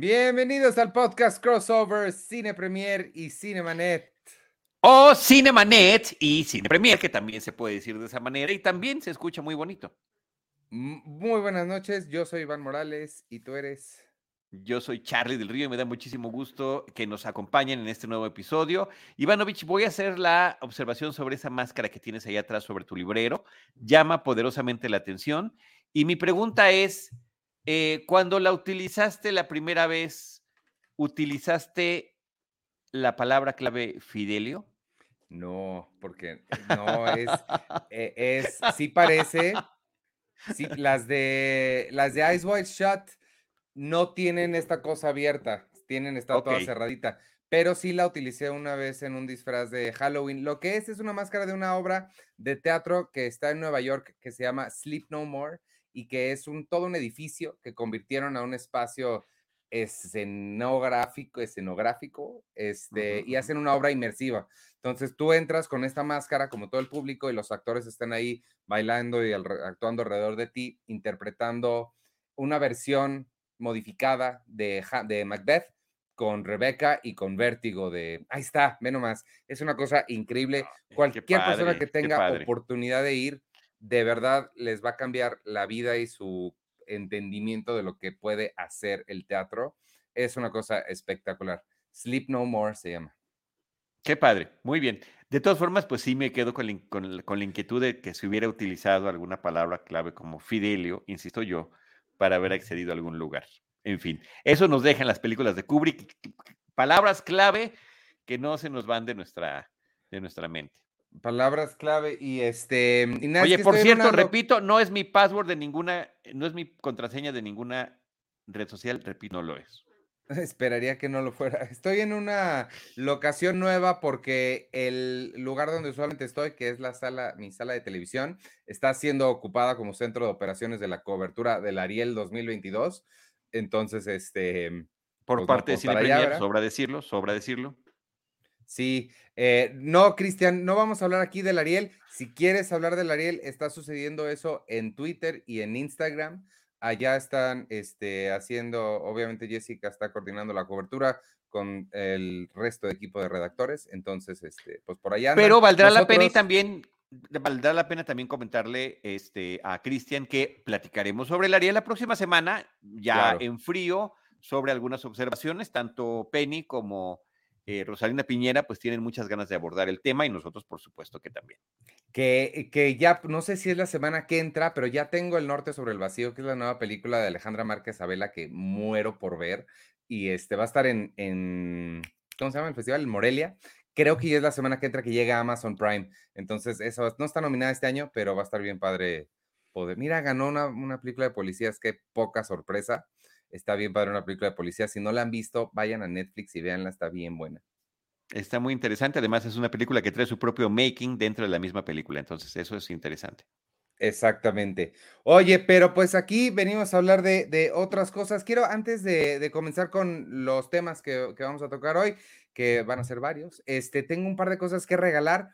Bienvenidos al podcast crossover Cine Premier y Cinemanet. O Cinemanet y Cine Premier, que también se puede decir de esa manera y también se escucha muy bonito. Muy buenas noches, yo soy Iván Morales y tú eres. Yo soy Charlie del Río y me da muchísimo gusto que nos acompañen en este nuevo episodio. Ivanovich, voy a hacer la observación sobre esa máscara que tienes ahí atrás sobre tu librero. Llama poderosamente la atención. Y mi pregunta es, eh, cuando la utilizaste la primera vez, ¿utilizaste la palabra clave Fidelio? No, porque no es, eh, es, sí parece, sí, las de, las de Ice White Shut no tienen esta cosa abierta, tienen, está toda cerradita, pero sí la utilicé una vez en un disfraz de Halloween. Lo que es es una máscara de una obra de teatro que está en Nueva York que se llama Sleep No More y que es un todo un edificio que convirtieron a un espacio escenográfico, escenográfico, este, y hacen una obra inmersiva. Entonces tú entras con esta máscara, como todo el público, y los actores están ahí bailando y actuando alrededor de ti, interpretando una versión modificada de, de Macbeth con Rebeca y con Vértigo de, ahí está, menos más, es una cosa increíble. Cualquier persona que tenga oportunidad de ir, de verdad les va a cambiar la vida y su entendimiento de lo que puede hacer el teatro. Es una cosa espectacular. Sleep No More se llama. Qué padre, muy bien. De todas formas, pues sí me quedo con la, con la, inquietud de que se hubiera utilizado alguna palabra clave como Fidelio, insisto yo, para haber accedido a algún lugar. En fin, eso nos deja en las películas de Kubrick palabras clave que no se nos van de nuestra, de nuestra mente. Palabras clave y este. Oye, por cierto, repito, no es mi password de ninguna, no es mi contraseña de ninguna red social, repito, no lo es. Esperaría que no lo fuera. Estoy en una locación nueva porque el lugar donde usualmente estoy, que es la sala, mi sala de televisión, está siendo ocupada como centro de operaciones de la cobertura del Ariel 2022. Entonces, este. Por pues, parte de Cine sobra decirlo, sobra decirlo. Sí, eh, no, Cristian, no vamos a hablar aquí del Ariel. Si quieres hablar del Ariel, está sucediendo eso en Twitter y en Instagram. Allá están este, haciendo, obviamente Jessica está coordinando la cobertura con el resto de equipo de redactores, entonces, este, pues por allá. Pero valdrá la pena y también, valdrá la pena también comentarle este, a Cristian que platicaremos sobre el Ariel la próxima semana, ya en frío, sobre algunas observaciones, tanto Penny como eh, Rosalina Piñera, pues tienen muchas ganas de abordar el tema y nosotros, por supuesto, que también. Que, que ya, no sé si es la semana que entra, pero ya tengo El Norte sobre el Vacío, que es la nueva película de Alejandra Márquez Abela que muero por ver. Y este va a estar en, en ¿cómo se llama el festival? Morelia. Creo que ya es la semana que entra que llega Amazon Prime. Entonces, eso no está nominada este año, pero va a estar bien padre poder. Mira, ganó una, una película de policías, qué poca sorpresa. Está bien padre una película de policía. Si no la han visto, vayan a Netflix y véanla, está bien buena. Está muy interesante. Además, es una película que trae su propio making dentro de la misma película. Entonces, eso es interesante. Exactamente. Oye, pero pues aquí venimos a hablar de, otras cosas. Quiero, antes de, comenzar con los temas que, que, vamos a tocar hoy, que van a ser varios, este, tengo un par de cosas que regalar.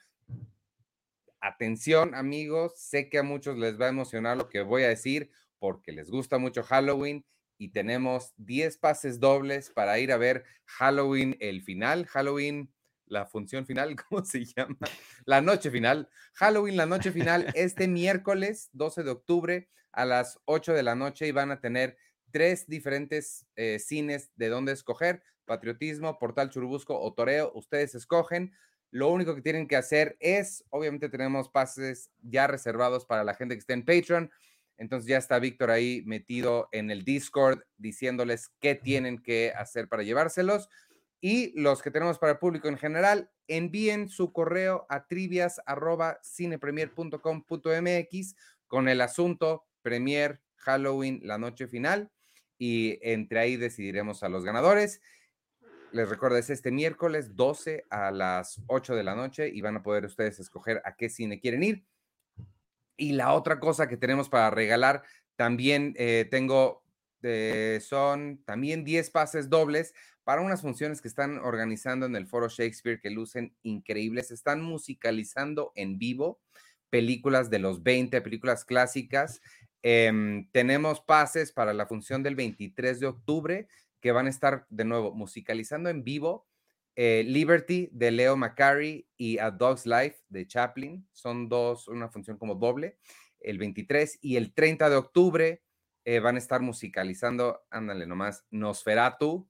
Atención, amigos, sé que a muchos les va a emocionar lo que voy a decir porque les gusta mucho Halloween y tenemos 10 pases dobles para ir a ver Halloween el final, Halloween la función final, ¿cómo se llama? La noche final. Halloween, la noche final, este miércoles 12 de octubre a las 8 de la noche y van a tener tres diferentes eh, cines de dónde escoger, Patriotismo, Portal Churubusco o Toreo, ustedes escogen. Lo único que tienen que hacer es, obviamente tenemos pases ya reservados para la gente que esté en Patreon, entonces ya está Víctor ahí metido en el Discord diciéndoles qué tienen que hacer para llevárselos. Y los que tenemos para el público en general, envíen su correo a trivias.cinepremier.com.mx con el asunto Premier Halloween, la noche final. Y entre ahí decidiremos a los ganadores. Les recuerdo, es este miércoles 12 a las 8 de la noche y van a poder ustedes escoger a qué cine quieren ir. Y la otra cosa que tenemos para regalar, también eh, tengo, eh, son también 10 pases dobles para unas funciones que están organizando en el Foro Shakespeare que lucen increíbles. Están musicalizando en vivo películas de los 20, películas clásicas. Em, tenemos pases para la función del 23 de octubre, que van a estar de nuevo musicalizando en vivo eh, Liberty de Leo McCarry y A Dog's Life de Chaplin. Son dos, una función como doble. El 23 y el 30 de octubre eh, van a estar musicalizando, ándale nomás, Nosferatu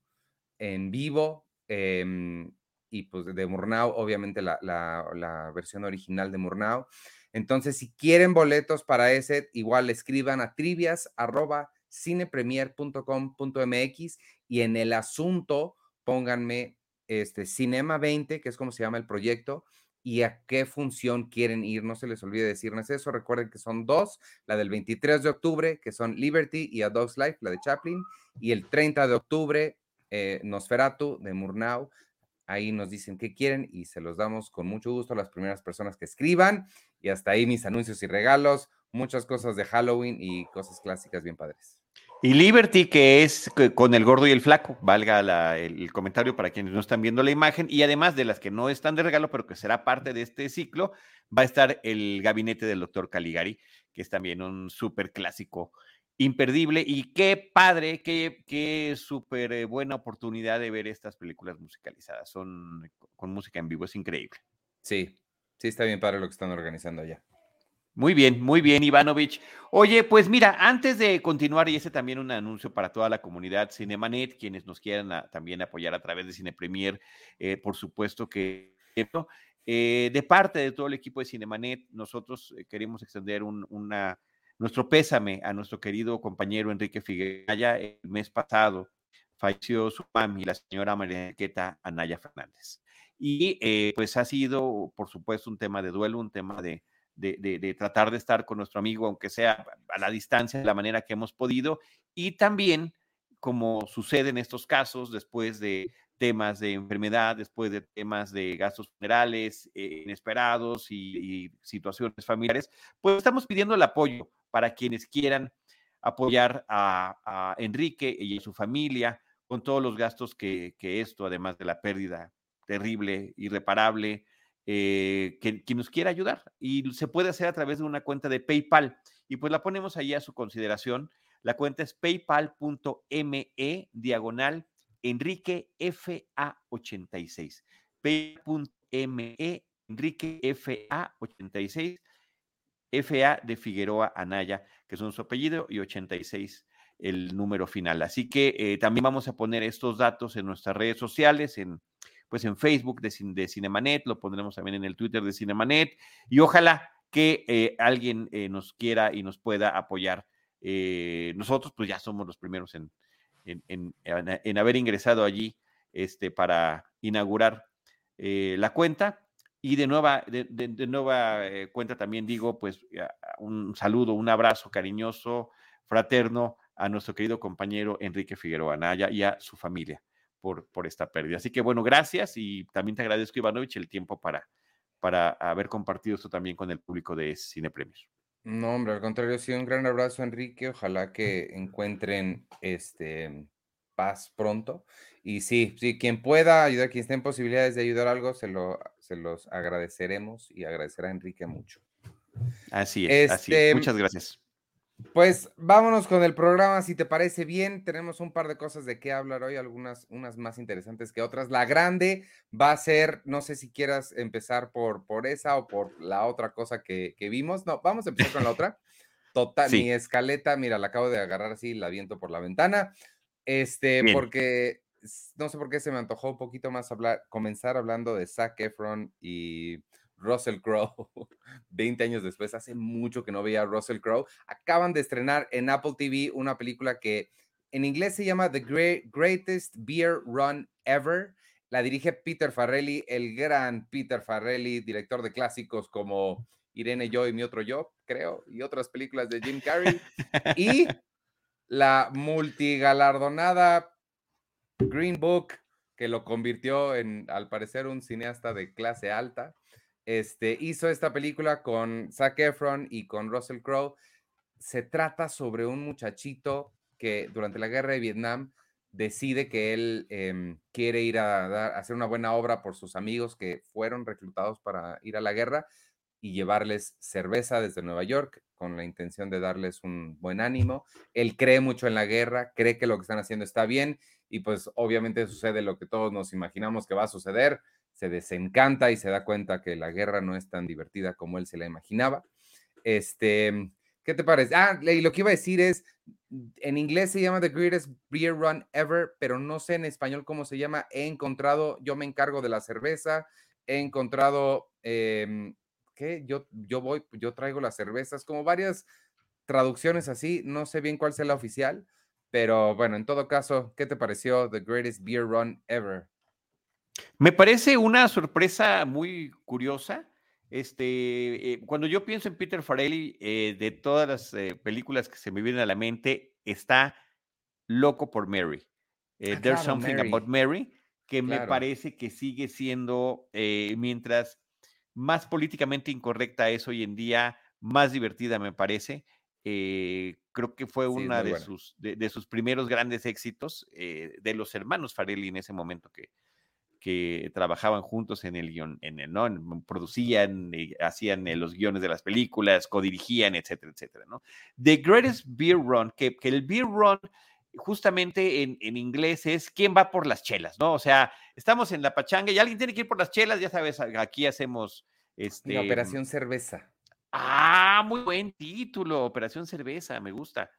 en vivo. Em, y pues de Murnau, obviamente la, la, versión original de Murnau. Entonces, si quieren boletos para ese, igual escriban a trivias arroba cinepremier.com.mx y en el asunto pónganme este, Cinema 20, que es como se llama el proyecto, y a qué función quieren ir. No se les olvide decirnos eso. Recuerden que son dos, la del 23 de octubre, que son Liberty y A Dog's Life, la de Chaplin, y el 30 de octubre, eh, Nosferatu de Murnau. Ahí nos dicen qué quieren y se los damos con mucho gusto a las primeras personas que escriban. Y hasta ahí mis anuncios y regalos, muchas cosas de Halloween y cosas clásicas bien padres. Y Liberty, que es con el gordo y el flaco, valga el, comentario para quienes no están viendo la imagen, y además de las que no están de regalo, pero que será parte de este ciclo, va a estar el gabinete del doctor Caligari, que es también un súper clásico imperdible. Y qué padre, qué, qué súper eh, buena oportunidad de ver estas películas musicalizadas. Son con música en vivo, es increíble. Sí, sí, está bien padre lo que están organizando allá. Muy bien, muy bien, Ivanovich. Oye, pues mira, antes de continuar, y ese también un anuncio para toda la comunidad Cinemanet, quienes nos quieran también apoyar a través de Cine Premier, eh, por supuesto que eh, de parte de todo el equipo de Cinemanet, nosotros eh, queremos extender un, nuestro pésame a nuestro querido compañero Enrique Figueroa. El mes pasado falleció su mami, la señora María Anaya Fernández. Y pues ha sido, por supuesto, un tema de duelo, un tema de de, tratar de estar con nuestro amigo, aunque sea a la distancia, de la manera que hemos podido. Y también, como sucede en estos casos, después de temas de enfermedad, después de temas de gastos funerales eh, inesperados y, situaciones familiares, pues estamos pidiendo el apoyo para quienes quieran apoyar a, Enrique y a su familia con todos los gastos que, que esto, además de la pérdida terrible, irreparable, eh, que, nos quiera ayudar. Y se puede hacer a través de una cuenta de PayPal. Y pues la ponemos ahí a su consideración. La cuenta es paypal.me diagonal Enrique FA86. Paypal.me Enrique FA86. FA de Figueroa Anaya, que son su apellido, y 86 el número final. Así que eh, también vamos a poner estos datos en nuestras redes sociales, en pues en Facebook de, de Cinemanet, lo pondremos también en el Twitter de Cinemanet y ojalá que eh, alguien eh, nos quiera y nos pueda apoyar. Eh, nosotros pues ya somos los primeros en, en, haber ingresado allí este, para inaugurar la cuenta. Y de nueva, de, nueva cuenta también digo, pues un saludo, un abrazo cariñoso, fraterno a nuestro querido compañero Enrique Figueroa Anaya y a su familia por, esta pérdida. Así que bueno, gracias y también te agradezco, Ivanovich, el tiempo para, para haber compartido esto también con el público de Cine Premios. No, hombre, al contrario, sí, un gran abrazo, Enrique. Ojalá que encuentren este paz pronto. Y sí, sí, quien pueda ayudar, quien esté en posibilidades de ayudar algo, se, lo, se los agradeceremos y agradecerá a Enrique mucho. Así es, así es. Este, Muchas gracias. Pues vámonos con el programa, si te parece bien. Tenemos un par de cosas de qué hablar hoy, algunas unas más interesantes que otras. La grande va a ser, no sé si quieras empezar por, por esa o por la otra cosa que, vimos. No, vamos a empezar con la otra. Total, mi escaleta, mira, la acabo de agarrar así, la viento por la ventana. Este, porque no sé por qué se me antojó un poquito más hablar, comenzar hablando de Zac Efron y Russell Crowe, 20 años después, hace mucho que no veía a Russell Crowe. Acaban de estrenar en Apple TV una película que en inglés se llama The Greatest Beer Run Ever. La dirige Peter Farrelly, el gran Peter Farrelly, director de clásicos como Irene Yo y mi otro yo, creo, y otras películas de Jim Carrey. y la multigalardonada Green Book, que lo convirtió en, al parecer, un cineasta de clase alta este, hizo esta película con Zac Efron y con Russell Crowe. Se trata sobre un muchachito que durante la guerra de Vietnam decide que él em, quiere ir a, hacer una buena obra por sus amigos que fueron reclutados para ir a la guerra y llevarles cerveza desde Nueva York con la intención de darles un buen ánimo. Él cree mucho en la guerra, cree que lo que están haciendo está bien y pues obviamente sucede lo que todos nos imaginamos que va a suceder, se desencanta y se da cuenta que la guerra no es tan divertida como él se la imaginaba. Este, ¿qué te parece? Ah, lo que iba a decir es, en inglés se llama The Greatest Beer Run Ever, pero no sé en español cómo se llama. He encontrado, yo me encargo de la cerveza, he encontrado, eh, ¿qué? Yo, yo voy, yo traigo las cervezas, como varias traducciones así, no sé bien cuál sea la oficial, pero bueno, en todo caso, ¿qué te pareció The Greatest Beer Run Ever? Me parece una sorpresa muy curiosa. Este, eh, cuando yo pienso en Peter Farrelly, eh, de todas las eh, películas que se me vienen a la mente, está Loco por Mary. Ah, There's claro, Something Mary. About Mary, que me parece que sigue siendo, mientras más políticamente incorrecta es hoy en día, más divertida me parece. creo que fue Sí, una de sus, de, de sus primeros grandes éxitos de los hermanos Farrelly en ese momento que, que trabajaban juntos en el guion, en el, ¿no? En- producían, hacían eh, los guiones de las películas, codirigían, etcétera, etcétera, ¿no? The Greatest Beer Run, que, que el Beer Run justamente en, en inglés es quién va por las chelas, ¿no? O sea, estamos en la pachanga y alguien tiene que ir por las chelas, ya sabes, aquí hacemos este... La Operación Cerveza. Ah, muy buen título, Operación Cerveza, me gusta.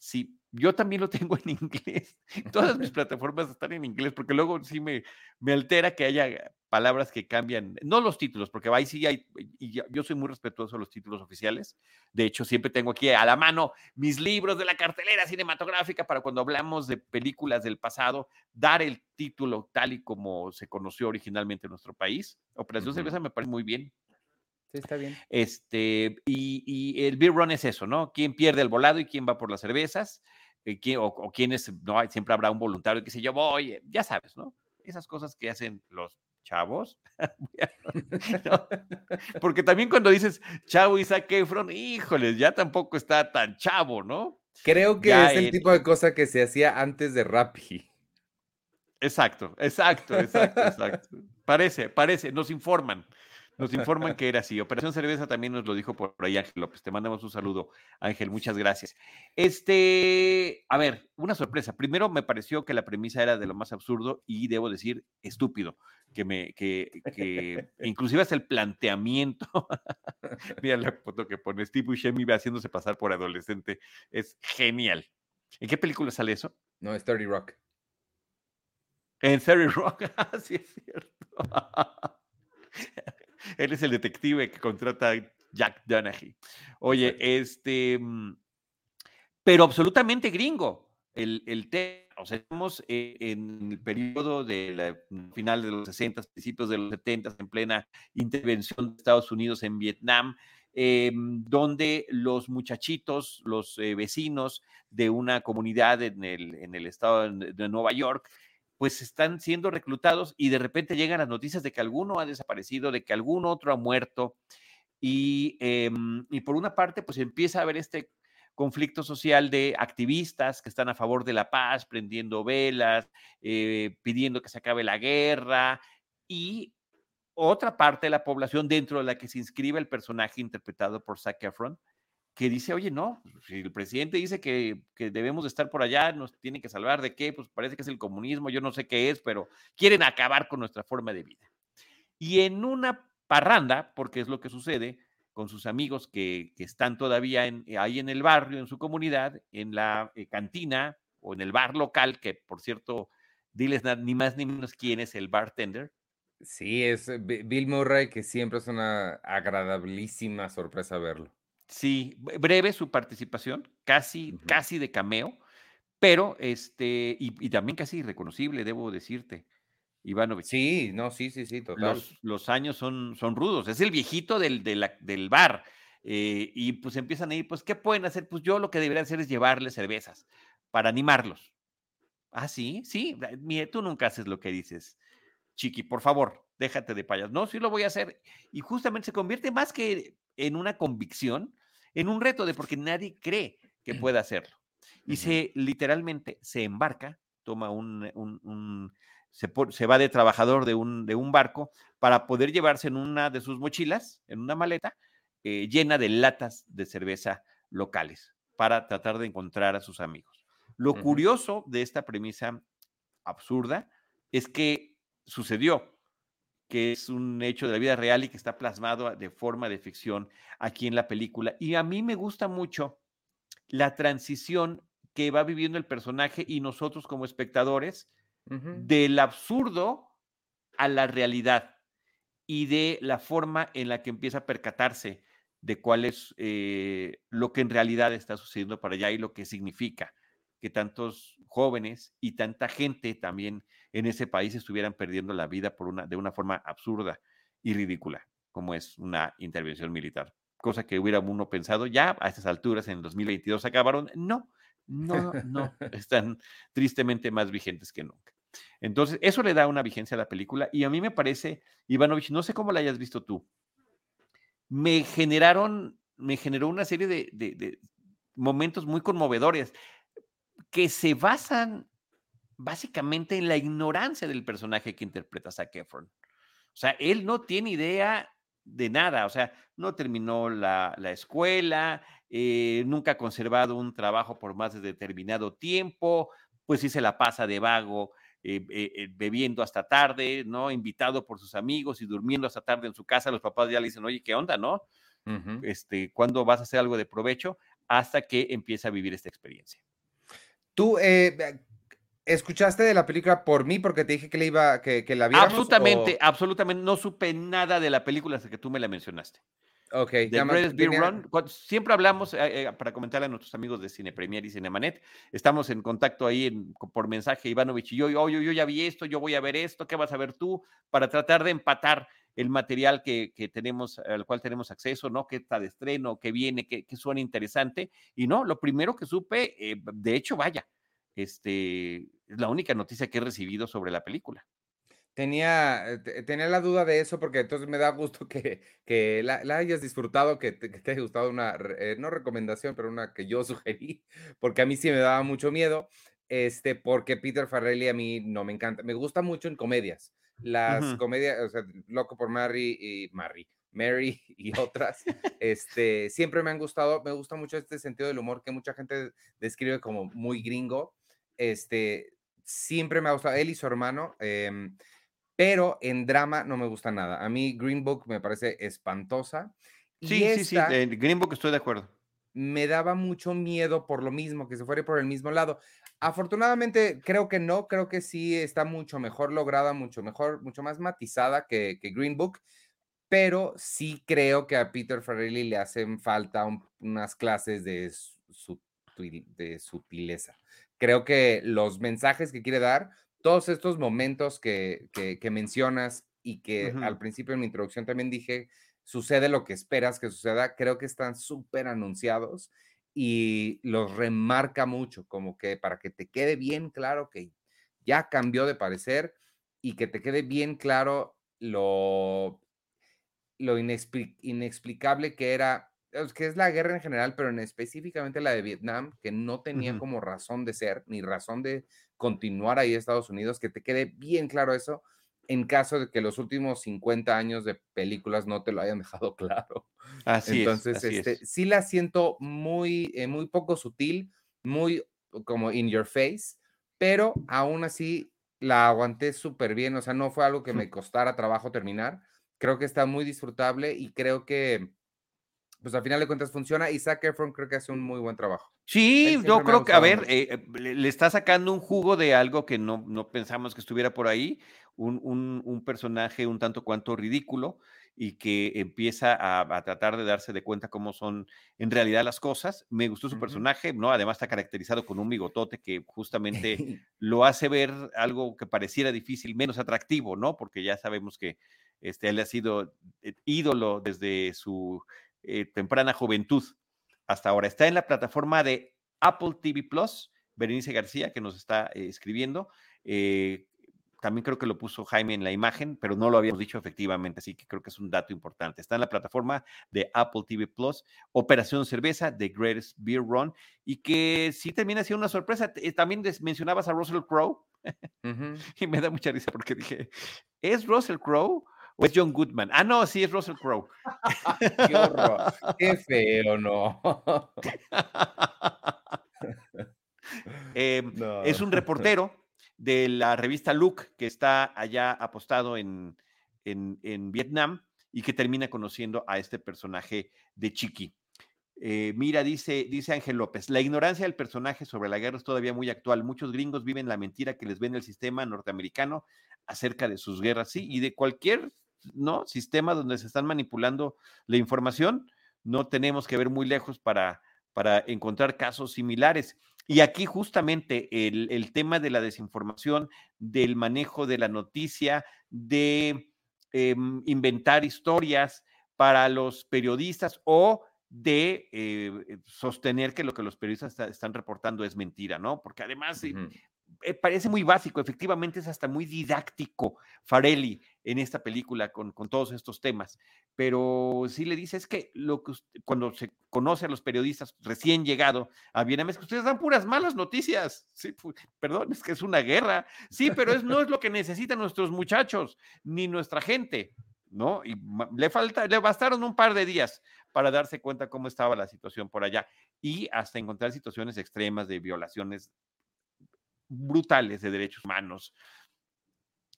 Sí, yo también lo tengo en inglés. Todas mis plataformas están en inglés, porque luego sí me, me altera que haya palabras que cambian, no los títulos, porque ahí sí hay, y yo, soy muy respetuoso de los títulos oficiales. De hecho, siempre tengo aquí a la mano mis libros de la cartelera cinematográfica para cuando hablamos de películas del pasado, dar el título tal y como se conoció originalmente en nuestro país. Operación. Cerveza me parece muy bien. Sí, está bien. Este, y, y el beer run es eso, ¿no? ¿Quién pierde el volado y quién va por las cervezas? Eh, quién- o, o quiénes, no, Hay- siempre habrá un voluntario que dice, yo voy, eh, ya sabes, ¿no? Esas cosas que hacen los chavos. ¿no? Porque también cuando dices chavo y Zac Efron, híjoles, ya tampoco está tan chavo, ¿no? Creo que Ya es el tipo de cosa que se hacía antes de Rappi. Exacto, exacto, exacto, exacto. Parece, parece, nos informan. Nos informan que era así. Operación Cerveza también nos lo dijo por ahí Ángel López. Te mandamos un saludo, Ángel. Muchas gracias. Este, a ver, una sorpresa. Primero me pareció que la premisa era de lo más absurdo y debo decir estúpido. Que me, que, que inclusive hasta el planteamiento. Mira la foto que pone Steve Buscemi haciéndose pasar por adolescente. Es genial. ¿En qué película sale eso? No, es 30 Rock. En 30 Rock, ah, sí es cierto. Él es el detective que contrata a Jack Donaghy. Oye, este, mm, pero absolutamente gringo. El, el tema, o sea, estamos eh, en el periodo de la final de los 60, principios de los 70, en plena intervención de Estados Unidos en Vietnam, eh, donde los muchachitos, los eh, vecinos de una comunidad en el, en el estado de Nueva York, pues están siendo reclutados y de repente llegan las noticias de que alguno ha desaparecido, de que algún otro ha muerto. Y, em, y por una parte, pues empieza a haber este conflicto social de activistas que están a favor de la paz, prendiendo velas, eh, pidiendo que se acabe la guerra, y otra parte de la población dentro de la que se inscribe el personaje interpretado por Zac Efron, que dice, oye, no, si el presidente dice que, que debemos de estar por allá, nos tiene que salvar de qué, pues parece que es el comunismo, yo no sé qué es, pero quieren acabar con nuestra forma de vida. Y en una parranda, porque es lo que sucede con sus amigos que, que están todavía en, ahí en el barrio, en su comunidad, en la eh, cantina o en el bar local, que por cierto, diles ni más ni menos quién es el bartender, Sí, es eh, Bi- Bill Murray, que siempre es una agradabilísima sorpresa verlo. Sí, bre- breve su participación, casi, casi de cameo, pero este, y, y también casi irreconocible, debo decirte, Ivanovich. Sí, no, sí, sí, sí, total. Los, los años son, son rudos, es el viejito del, del bar. eh, y pues empiezan a ir, pues, ¿qué pueden hacer? Pues yo lo que debería hacer es llevarles cervezas para animarlos. Ah, sí, sí, mire, tú nunca haces lo que dices, Chiqui, por favor, déjate de payas. No, sí lo voy a hacer. Y justamente se convierte más que en una convicción, en un reto de porque nadie cree que pueda hacerlo. Y se literalmente se embarca, toma un, un- un- se, va de trabajador de un, de un barco para poder llevarse en una de sus mochilas, en una maleta, eh, llena de latas de cerveza locales para tratar de encontrar a sus amigos. Lo curioso de esta premisa absurda, es que sucedió, que es un hecho de la vida real y que está plasmado de forma de ficción aquí en la película. Y a mí me gusta mucho la transición que va viviendo el personaje y nosotros como espectadores del absurdo a la realidad y de la forma en la que empieza a percatarse de cuál es eh, lo que en realidad está sucediendo para allá y lo que significa que tantos jóvenes y tanta gente también en ese país estuvieran perdiendo la vida por una, de una forma absurda y ridícula, como es una intervención militar. Cosa que hubiera uno pensado ya a estas alturas, en el 2022 acabaron. No, no, no, están tristemente más vigentes que nunca. Entonces, eso le da una vigencia a la película y a mí me parece, Ivanovich, no sé cómo la hayas visto tú, me generaron, me generó una serie de, momentos muy conmovedores que se basan básicamente en la ignorancia del personaje que interpreta Zac Efron. O sea, él no tiene idea de nada, o sea, no terminó la, escuela, eh, nunca ha conservado un trabajo por más de determinado tiempo, pues sí se la pasa de vago eh, eh, bebiendo hasta tarde, ¿no? Invitado por sus amigos y durmiendo hasta tarde en su casa, los papás ya le dicen, oye, ¿qué onda, no? este, ¿Cuándo vas a hacer algo de provecho? Hasta que empieza a vivir esta experiencia. Tú, eh, ¿escuchaste de la película por mí porque te dije que, le iba, que, que la viéramos? Absolutamente, absolutamente. No supe nada de la película hasta que tú me la mencionaste. Ok. Siempre hablamos, eh, eh, para comentarle a nuestros amigos de Cine Premier y Cinemanet, estamos en contacto ahí por mensaje, Ivanovich y yo, yo, yo, ya vi esto, yo voy a ver esto, ¿qué vas a ver tú? Para tratar de empatar el material que, tenemos, al cual tenemos acceso, ¿no? ¿Qué está de estreno? ¿Qué viene? ¿Qué, suena interesante? Y no, lo primero que supe, eh, de hecho, vaya, este, es la única noticia que he recibido sobre la película. Tenía, eh, tenía la duda de eso porque entonces me da gusto que, que la, hayas disfrutado, que te, haya gustado una, eh, no recomendación, pero una que yo sugerí, porque a mí sí me daba mucho miedo, este, porque Peter Farrelly a mí no me encanta, me gusta mucho en comedias, las comedias, o sea, Loco por Mary y Mary, Mary y otras, este, siempre me han gustado, me gusta mucho este sentido del humor que mucha gente describe como muy gringo, este, siempre me ha gustado, él y su hermano, eh, pero en drama no me gusta nada. A mí Green Book me parece espantosa. Sí, sí, sí, en Green Book estoy de acuerdo. Me daba mucho miedo por lo mismo, que se fuera por el mismo lado. Afortunadamente, creo que no, creo que sí está mucho mejor lograda, mucho mejor, mucho más matizada que, Green Book, pero sí creo que a Peter Farrelly le hacen falta unas clases de, de sutileza. Creo que los mensajes que quiere dar todos estos momentos que, mencionas y que al principio en mi introducción también dije, sucede lo que esperas que suceda, creo que están súper anunciados y los remarca mucho, como que para que te quede bien claro que ya cambió de parecer y que te quede bien claro lo, lo inexplicable que era, que es la guerra en general, pero en específicamente la de Vietnam, que no tenía como razón de ser, ni razón de continuar ahí Estados Unidos, que te quede bien claro eso en caso de que los últimos 50 años de películas no te lo hayan dejado claro. Así Entonces, es, este, sí la siento muy, eh, muy poco sutil, muy como in your face, pero aún así la aguanté súper bien, o sea, no fue algo que me costara trabajo terminar. Creo que está muy disfrutable y creo que pues al final de cuentas funciona y Zac Efron creo que hace un muy buen trabajo. Sí, yo creo que, a ver, eh, eh, le, está sacando un jugo de algo que no, no pensamos que estuviera por ahí, un, un, personaje un tanto cuanto ridículo y que empieza a, tratar de darse de cuenta cómo son en realidad las cosas. Me gustó su personaje, ¿no? Además está caracterizado con un bigotote que justamente lo hace ver algo que pareciera difícil, menos atractivo, ¿no? Porque ya sabemos que este, él ha sido eh, ídolo desde su eh, temprana juventud hasta ahora. Está en la plataforma de Apple TV Plus, Berenice García, que nos está eh, escribiendo. Eh, también creo que lo puso Jaime en la imagen, pero no lo habíamos dicho efectivamente, así que creo que es un dato importante. Está en la plataforma de Apple TV Plus, Operación Cerveza, The Greatest Beer Run, y que sí termina siendo una sorpresa. También mencionabas a Russell Crowe, y me da mucha risa porque dije, ¿es Russell Crowe? ¿O es John Goodman? Ah, no, sí, es Russell Crowe. Qué horror. Qué feo, no. Em, es un reportero de la revista Look, que está allá apostado en, en, Vietnam y que termina conociendo a este personaje de Chiqui. Eh, mira, dice, dice Ángel López, la ignorancia del personaje sobre la guerra es todavía muy actual. Muchos gringos viven la mentira que les vende el sistema norteamericano acerca de sus guerras, sí, y de cualquier ¿no? sistema donde se están manipulando la información. No tenemos que ver muy lejos para, para encontrar casos similares. Y aquí justamente el, tema de la desinformación, del manejo de la noticia, de em, inventar historias para los periodistas o de eh, sostener que lo que los periodistas están reportando es mentira, ¿no? Porque además eh, parece muy básico, efectivamente es hasta muy didáctico Farelli en esta película con, todos estos temas, pero sí le dice es que lo que cuando se conoce a los periodistas recién llegado a Vietnam es que ustedes dan puras malas noticias, sí, perdón, es que es una guerra, sí, pero es, no es lo que necesitan nuestros muchachos ni nuestra gente, ¿no? Y le falta, le bastaron un par de días para darse cuenta cómo estaba la situación por allá y hasta encontrar situaciones extremas de violaciones brutales de derechos humanos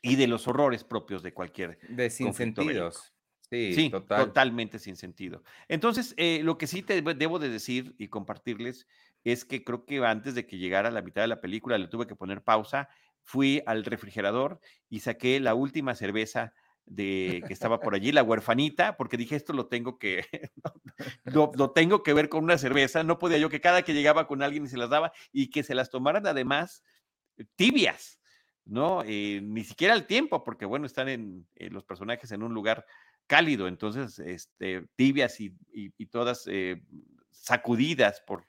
y de los horrores propios de cualquier. De sin sentidos. Sí, totalmente sin sentido. Entonces, eh, lo que sí te debo de decir y compartirles es que creo que antes de que llegara la mitad de la película le tuve que poner pausa, fui al refrigerador y saqué la última cerveza de que estaba por allí, la huerfanita, porque dije, esto lo tengo que, lo, lo, tengo que ver con una cerveza, no podía yo que cada que llegaba con alguien y se las daba y que se las tomaran además tibias, ¿no? Eh, ni siquiera el tiempo, porque bueno, están en, eh, los personajes en un lugar cálido, entonces, este, tibias y, todas eh, sacudidas por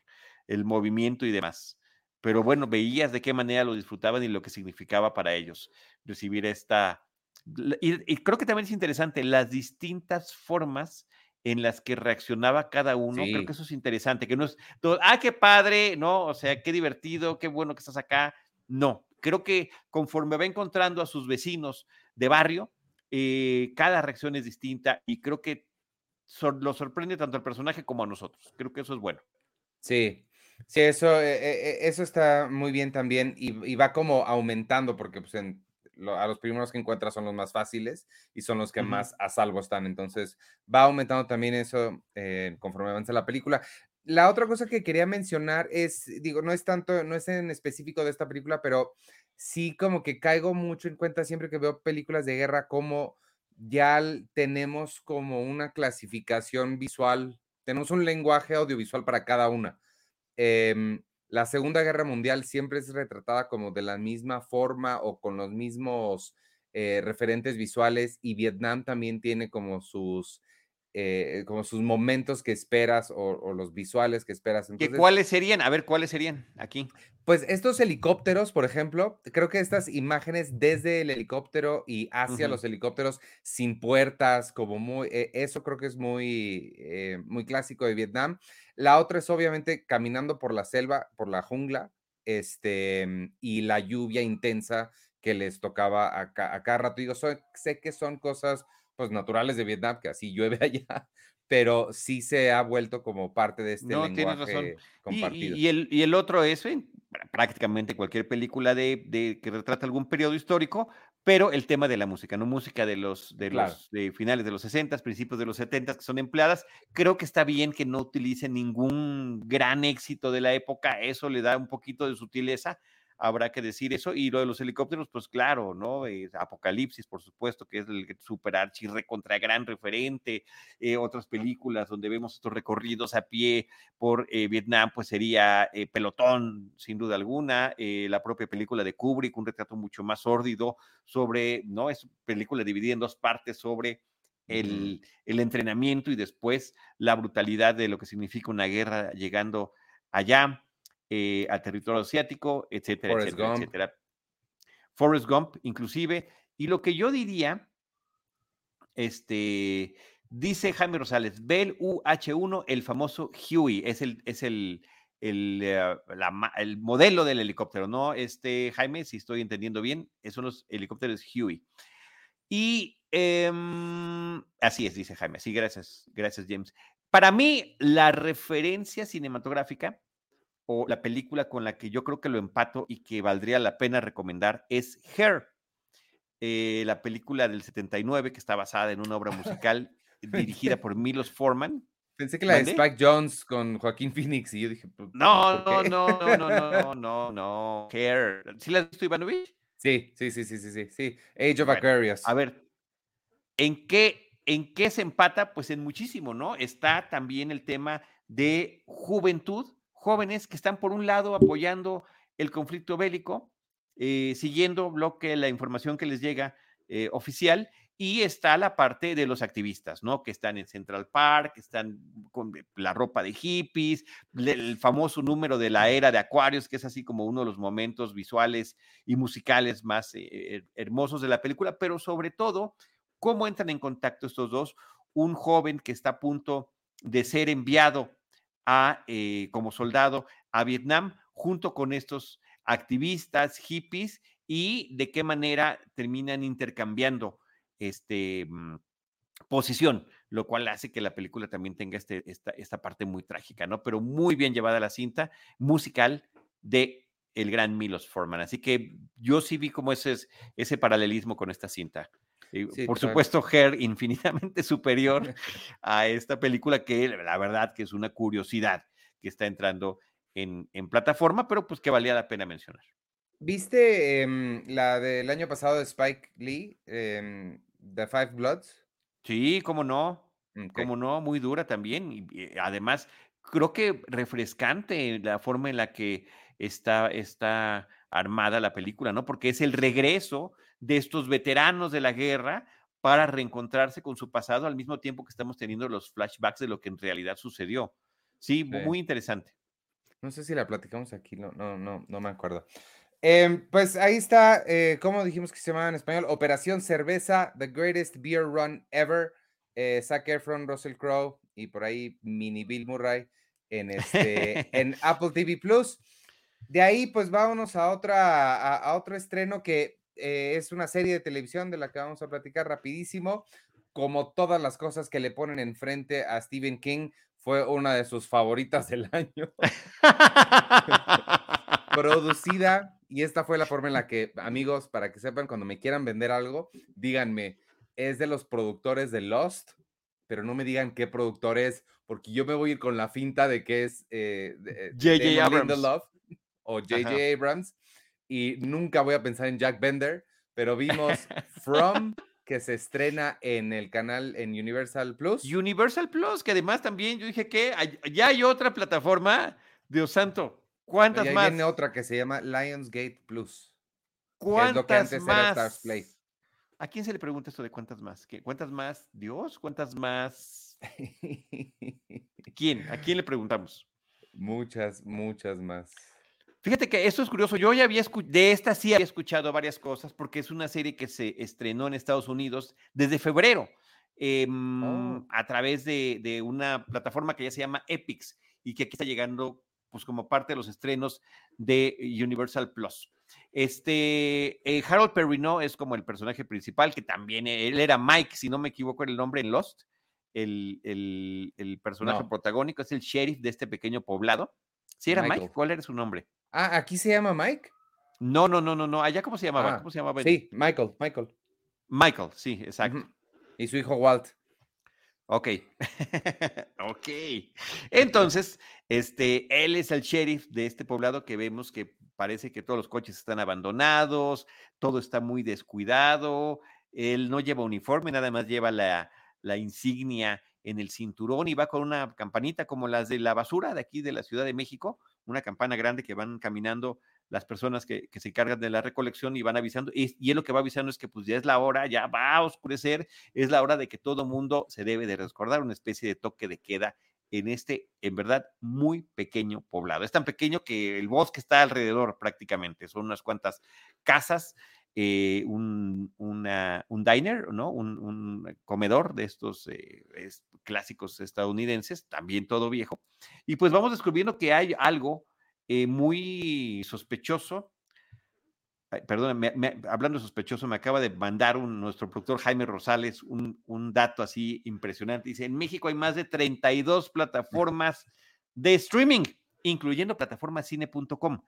el movimiento y demás. Pero bueno, veías de qué manera lo disfrutaban y lo que significaba para ellos recibir esta... Y, creo que también es interesante las distintas formas en las que reaccionaba cada uno. Creo que eso es interesante, que no es todo, ah, qué padre, ¿no? O sea, qué divertido, qué bueno que estás acá. No, creo que conforme va encontrando a sus vecinos de barrio, eh, cada reacción es distinta y creo que lo sorprende tanto al personaje como a nosotros. Creo que eso es bueno. Sí, sí, eso, eh, eh, eso está muy bien también y, va como aumentando porque pues, a los primeros que encuentras son los más fáciles y son los que más a salvo están. Entonces va aumentando también eso conforme avanza la película la otra cosa que quería mencionar es, digo, no es tanto, no es en específico de esta película, pero sí como que caigo mucho en cuenta siempre que veo películas de guerra como ya tenemos como una clasificación visual, tenemos un lenguaje audiovisual para cada una. Em, la Segunda Guerra Mundial siempre es retratada como de la misma forma o con los mismos eh, referentes visuales y Vietnam también tiene como sus eh, como sus momentos que esperas o, los visuales que esperas. Entonces, ¿Cuáles serían? A ver, ¿cuáles serían aquí? Pues estos helicópteros, por ejemplo, creo que estas imágenes desde el helicóptero y hacia los helicópteros sin puertas, como muy, eh, eso creo que es muy, eh, muy clásico de Vietnam. La otra es obviamente caminando por la selva, por la jungla, este, y la lluvia intensa que les tocaba a, cada rato. Digo, sé que son cosas pues naturales de Vietnam, que así llueve allá, pero sí se ha vuelto como parte de este no, lenguaje compartido. Y, el, y el otro es en prácticamente cualquier película de, de, que retrata algún periodo histórico, pero el tema de la música, no música de los de los de finales de los 60, principios de los 70 que son empleadas, creo que está bien que no utilicen ningún gran éxito de la época, eso le da un poquito de sutileza, habrá que decir eso. Y lo de los helicópteros, pues claro, ¿no? Apocalipsis, por supuesto, que es el super archi contra gran referente. Eh, otras películas donde vemos estos recorridos a pie por eh, Vietnam, pues sería eh, Pelotón, sin duda alguna. la propia película de Kubrick, un retrato mucho más sórdido sobre, ¿no? Es película dividida en dos partes sobre el, el entrenamiento y después la brutalidad de lo que significa una guerra llegando allá. Eh, al territorio asiático, etcétera, etcétera, etcétera. Forrest Gump, inclusive. Y lo que yo diría, este, dice Jaime Rosales, ve el UH-1, el famoso Huey, es el, es el, el, eh, el, modelo del helicóptero, ¿no? Este, Jaime, si estoy entendiendo bien, son los helicópteros Huey. Y em, así es, dice Jaime. Sí, gracias, gracias, James. Para mí, la referencia cinematográfica o la película con la que yo creo que lo empato y que valdría la pena recomendar es Hair, eh, la película del 79 que está basada en una obra musical dirigida por Milos Forman. Pensé que la de Spike Jones con Joaquín Phoenix y yo dije, pues, no, no, no, no, no, no, no, Hair. ¿Sí la has visto, Ivanovich? Sí, sí, sí, sí, sí, sí, sí. Age of Aquarius. A ver, ¿en qué, ¿en qué se empata? Pues en muchísimo, ¿no? Está también el tema de juventud, jóvenes que están por un lado apoyando el conflicto bélico, eh, siguiendo lo que la información que les llega eh, oficial, y está la parte de los activistas, ¿no? Que están en Central Park, que están con la ropa de hippies, el famoso número de la era de Acuarios, que es así como uno de los momentos visuales y musicales más eh, hermosos de la película, pero sobre todo, cómo entran en contacto estos dos. Un joven que está a punto de ser enviado a, eh, como soldado a Vietnam, junto con estos activistas, hippies, y de qué manera terminan intercambiando este, mm, posición, lo cual hace que la película también tenga este, esta, esta parte muy trágica, ¿no? Pero muy bien llevada la cinta musical de el gran Milos Forman. Así que yo sí vi como ese, ese paralelismo con esta cinta. Por supuesto, Her infinitamente superior a esta película que la verdad que es una curiosidad que está entrando en, en plataforma, pero pues que valía la pena mencionar. ¿Viste em, la del año pasado de Spike Lee, em, The Five Bloods? Sí, cómo no, cómo no, muy dura también. Y, eh, además, creo que refrescante la forma en la que está, está armada la película, ¿no? Porque es el regreso de estos veteranos de la guerra para reencontrarse con su pasado al mismo tiempo que estamos teniendo los flashbacks de lo que en realidad sucedió. Sí, muy interesante. No sé si la platicamos aquí, no, no, no, no me acuerdo. Em, pues ahí está, eh, ¿cómo dijimos que se llamaba en español? Operación Cerveza, The Greatest Beer Run Ever. Eh, Zac Efron, Russell Crowe y por ahí Mini Bill Murray en, este, en Apple TV Plus. De ahí, pues vámonos a, otra, a, otro estreno que eh, es una serie de televisión de la que vamos a platicar rapidísimo. Como todas las cosas que le ponen enfrente a Stephen King, fue una de sus favoritas del año. Producida y esta fue la forma en la que, amigos, para que sepan, cuando me quieran vender algo, díganme, es de los productores de Lost, pero no me digan qué productor es, porque yo me voy a ir con la finta de que es J.J. Eh, Abrams Love, o J.J. Abrams y nunca voy a pensar en Jack Bender, pero vimos From que se estrena en el canal en Universal Plus. Universal Plus, que además también yo dije que ya hay otra plataforma, Dios santo. ¿Cuántas más? Viene otra que se llama Lionsgate Plus. ¿Cuántas más? ¿A quién se le pregunta esto de cuántas más? ¿Cuántas más? ¿Dios? ¿Cuántas más? ¿Quién? ¿A quién le preguntamos? Muchas, muchas más. Fíjate que esto es curioso. Yo ya había escuchado, de esta sí había escuchado varias cosas porque es una serie que se estrenó en Estados Unidos desde febrero em, oh. a través de, de, una plataforma que ya se llama Epix y que aquí está llegando pues como parte de los estrenos de Universal Plus. Este, eh, Harold Perrineau es como el personaje principal, que también él era Mike, si no me equivoco, el nombre en Lost. El, el, personaje protagónico es el sheriff de este pequeño poblado. ¿Sí era Mike? ¿Cuál era su nombre? Ah, ¿aquí se llama Mike? No, no, no, no, no. ¿Allá cómo se llamaba? Ah, ¿Cómo se llamaba? Sí, Michael, Michael. Michael, sí, exacto. Y su hijo Walt. Ok, ok. Entonces, este, él es el sheriff de este poblado que vemos que parece que todos los coches están abandonados, todo está muy descuidado, él no lleva uniforme, nada más lleva la, la insignia en el cinturón y va con una campanita como las de la basura de aquí de la Ciudad de México, una campana grande que van caminando las personas que, se encargan de la recolección y van avisando, y, y, él lo que va avisando es que pues ya es la hora, ya va a oscurecer, es la hora de que todo mundo se debe de recordar una especie de toque de queda en este, en verdad, muy pequeño poblado. Es tan pequeño que el bosque está alrededor prácticamente, son unas cuantas casas, eh, un, un, diner, ¿no? Un, comedor de estos eh, clásicos estadounidenses, también todo viejo. Y pues vamos descubriendo que hay algo eh, muy sospechoso. Perdón, hablando sospechoso, me acaba de mandar un, nuestro productor Jaime Rosales un, un, dato así impresionante. Dice, en México hay más de 32 plataformas de streaming. incluyendo plataformacine.com,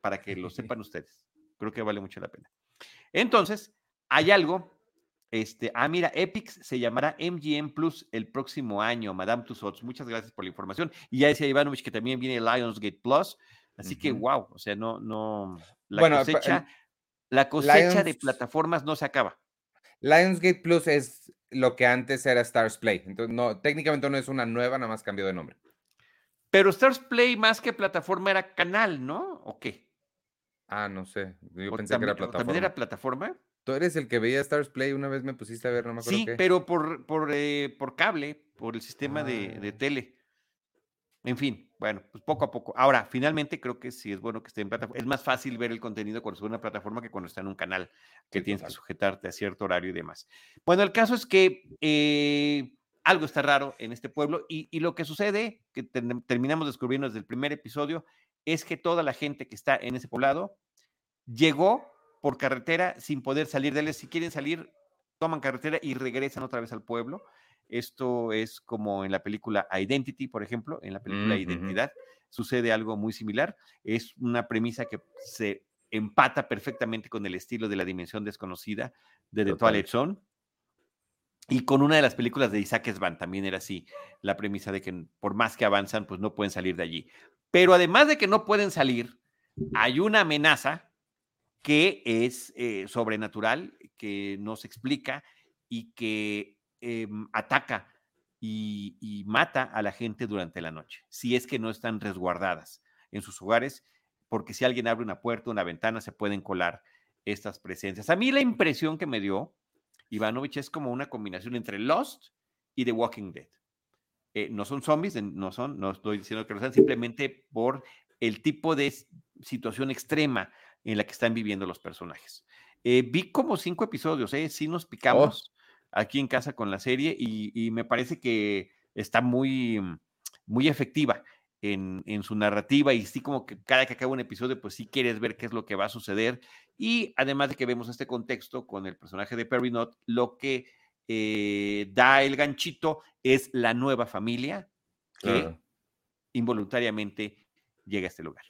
para que lo sepan ustedes. Creo que vale mucho la pena. Entonces, hay algo. Este, ah, mira, Epix se llamará MGM Plus el próximo año, Madame Tussauds. Muchas gracias por la información. Y ya decía Ivanovich que también viene Lionsgate Plus. Así que, wow, o sea, no, no, la cosecha, la cosecha de plataformas no se acaba. Lionsgate Plus es lo que antes era Stars Play. Entonces, no, técnicamente no es una nueva, nada más cambió de nombre. Pero Stars Play más que plataforma era canal, ¿no? ¿O qué? Ah, no sé. Yo pensé que era plataforma. ¿También era plataforma? Tú eres el que veía Stars Play, una vez me pusiste a ver, no me acuerdo Sí, pero por, por, eh, por cable, por el sistema de, de, ah. tele. En fin, bueno, pues poco a poco. Ahora, finalmente creo que sí es bueno que esté en plataforma. Es más fácil ver el contenido cuando está en una plataforma que cuando está en un canal, que tienes que sujetarte a cierto horario y demás. Bueno, el caso es que eh, algo está raro en este pueblo y, y lo que sucede, que terminamos descubriendo desde el primer episodio, es que toda la gente que está en ese poblado llegó por carretera sin poder salir de él. Si quieren salir, toman carretera y regresan otra vez al pueblo. Esto es como en la película Identity, por ejemplo, en la película Identidad, sucede algo muy similar. Es una premisa que se empata perfectamente con el estilo de la dimensión desconocida de The Toilet Zone. Y con una de las películas de Isaac Svan también era así, la premisa de que por más que avanzan, pues no pueden salir de allí. Pero además de que no pueden salir, hay una amenaza que es eh, sobrenatural, que no se explica y que Em, ataca y, mata a la gente durante la noche, si es que no están resguardadas en sus hogares, porque si alguien abre una puerta, una ventana, se pueden colar estas presencias. A mí la impresión que me dio Ivanovich es como una combinación entre Lost y The Walking Dead. Eh, no son zombies, no son, no estoy diciendo que lo sean, simplemente por el tipo de situación extrema en la que están viviendo los personajes. Eh, vi como cinco episodios, ¿eh? Sí nos oh. picamos aquí en casa con la serie y, me parece que está muy, muy efectiva en, su narrativa y sí como que cada que acaba un episodio, pues sí quieres ver qué es lo que va a suceder. Y además de que vemos este contexto con el personaje de Perry Not, lo que eh, da el ganchito es la nueva familia que involuntariamente llega a este lugar.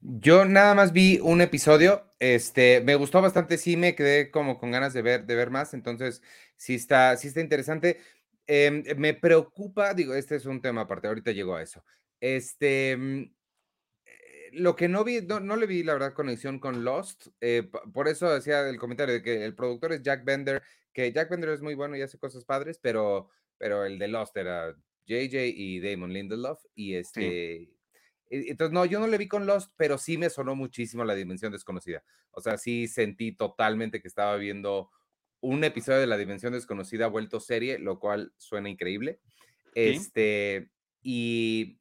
Yo nada más vi un episodio, este, me gustó bastante, sí me quedé como con ganas de ver, de ver más, entonces sí está, sí está interesante. Em, me preocupa, digo, este es un tema aparte, ahorita llego a eso. Este, mm, eh, lo que no vi, no, le vi la verdad conexión con Lost, eh, por eso decía el comentario de que el productor es Jack Bender, que Jack Bender es muy bueno y hace cosas padres, pero, pero el de Lost era JJ y Damon Lindelof y este... entonces, no, yo no le vi con Lost, pero sí me sonó muchísimo la dimensión desconocida. O sea, sí sentí totalmente que estaba viendo un episodio de la dimensión desconocida vuelto serie, lo cual suena increíble. Este, y,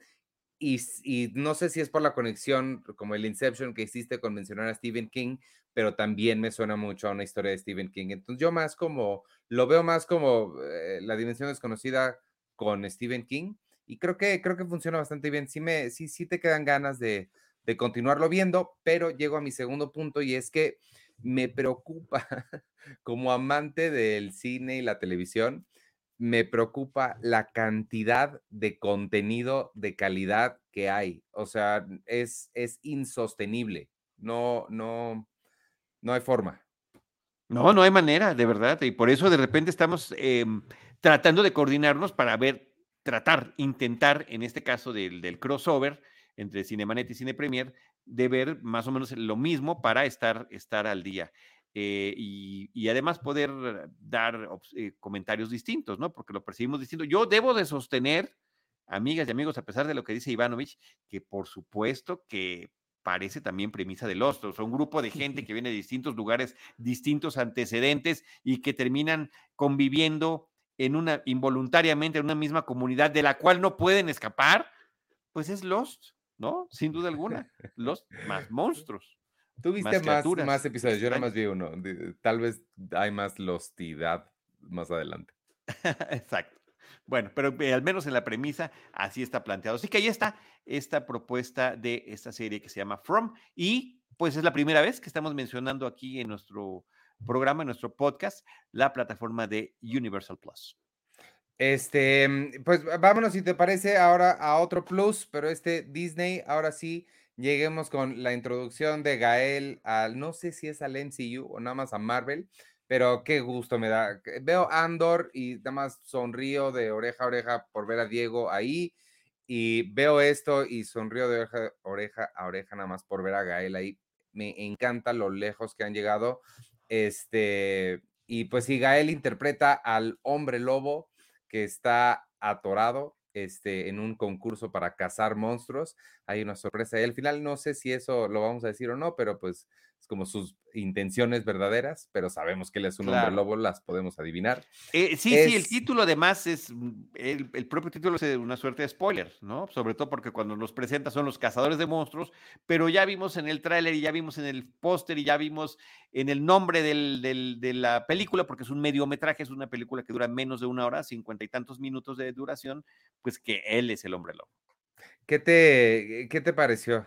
y, no sé si es por la conexión, como el Inception que hiciste con mencionar a Stephen King, pero también me suena mucho a una historia de Stephen King. Entonces, yo más como, lo veo más como eh, la dimensión desconocida con Stephen King y creo que, creo que funciona bastante bien. Sí, me, sí, sí te quedan ganas de, de continuarlo viendo, pero llego a mi segundo punto y es que me preocupa, como amante del cine y la televisión, me preocupa la cantidad de contenido de calidad que hay. O sea, es, es insostenible. No, no, no hay forma. No, no hay manera, de verdad. Y por eso de repente estamos em, tratando de coordinarnos para ver tratar, intentar, en este caso del, crossover entre Cinemanet y Cine Premier, de ver más o menos lo mismo para estar, estar al día. Eh, y, además poder dar eh, comentarios distintos, ¿no? Porque lo percibimos distinto. Yo debo de sostener, amigas y amigos, a pesar de lo que dice Ivanovich, que por supuesto que parece también premisa del ostro. Son un grupo de gente que viene de distintos lugares, distintos antecedentes y que terminan conviviendo en una involuntariamente en una misma comunidad de la cual no pueden escapar, pues es Lost, ¿no? Sin duda alguna. Lost más monstruos. Tú viste más, más, episodios, yo nada más vi uno. Tal vez hay más lostidad más adelante. Exacto. Bueno, pero eh, al menos en la premisa así está planteado. Así que ahí está esta propuesta de esta serie que se llama From y pues es la primera vez que estamos mencionando aquí en nuestro programa, nuestro podcast, la plataforma de Universal Plus. Este, mm, pues vámonos si te parece ahora a otro plus, pero este Disney, ahora sí, lleguemos con la introducción de Gael al, no sé si es al NCU o nada más a Marvel, pero qué gusto me da. Veo Andor y nada más sonrío de oreja a oreja por ver a Diego ahí y veo esto y sonrío de oreja, oreja a oreja nada más por ver a Gael ahí. Me encanta lo lejos que han llegado. Este, y pues si Gael interpreta al hombre lobo que está atorado este, en un concurso para cazar monstruos. Hay una sorpresa y al final no sé si eso lo vamos a decir o no, pero pues es como sus intenciones verdaderas, pero sabemos que él es un hombre lobo, las podemos adivinar. Eh, sí, sí, el título además es, mm, el, el, propio título es una suerte de spoiler, ¿no? Sobre todo porque cuando nos presenta son los cazadores de monstruos, pero ya vimos en el tráiler y ya vimos en el póster y ya vimos en el nombre del, del, de la película, porque es un mediometraje, es una película que dura menos de una hora, cincuenta y tantos minutos de duración, pues que él es el hombre lobo. ¿Qué te, qué te pareció?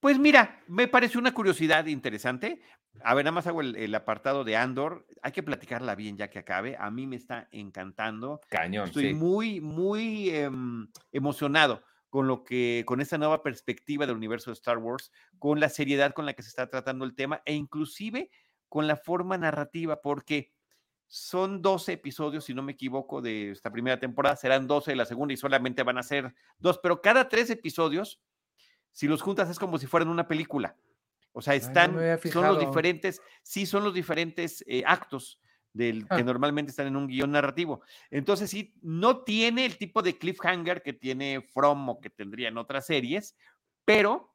Pues mira, me pareció una curiosidad interesante. A ver, nada más hago el, apartado de Andor. Hay que platicarla bien ya que acabe. A mí me está encantando. Cañón. Estoy muy, muy em, emocionado con lo que, con esta nueva perspectiva del universo de Star Wars, con la seriedad con la que se está tratando el tema e inclusive con la forma narrativa, porque son 12 episodios, si no me equivoco, de esta primera temporada. Serán 12 de la segunda y solamente van a ser dos, pero cada tres episodios si los juntas es como si fueran una película. O sea, están, son los diferentes, sí, son los diferentes eh, actos del, que ah. normalmente están en un guion narrativo. Entonces, sí, no tiene el tipo de cliffhanger que tiene From o que tendría en otras series, pero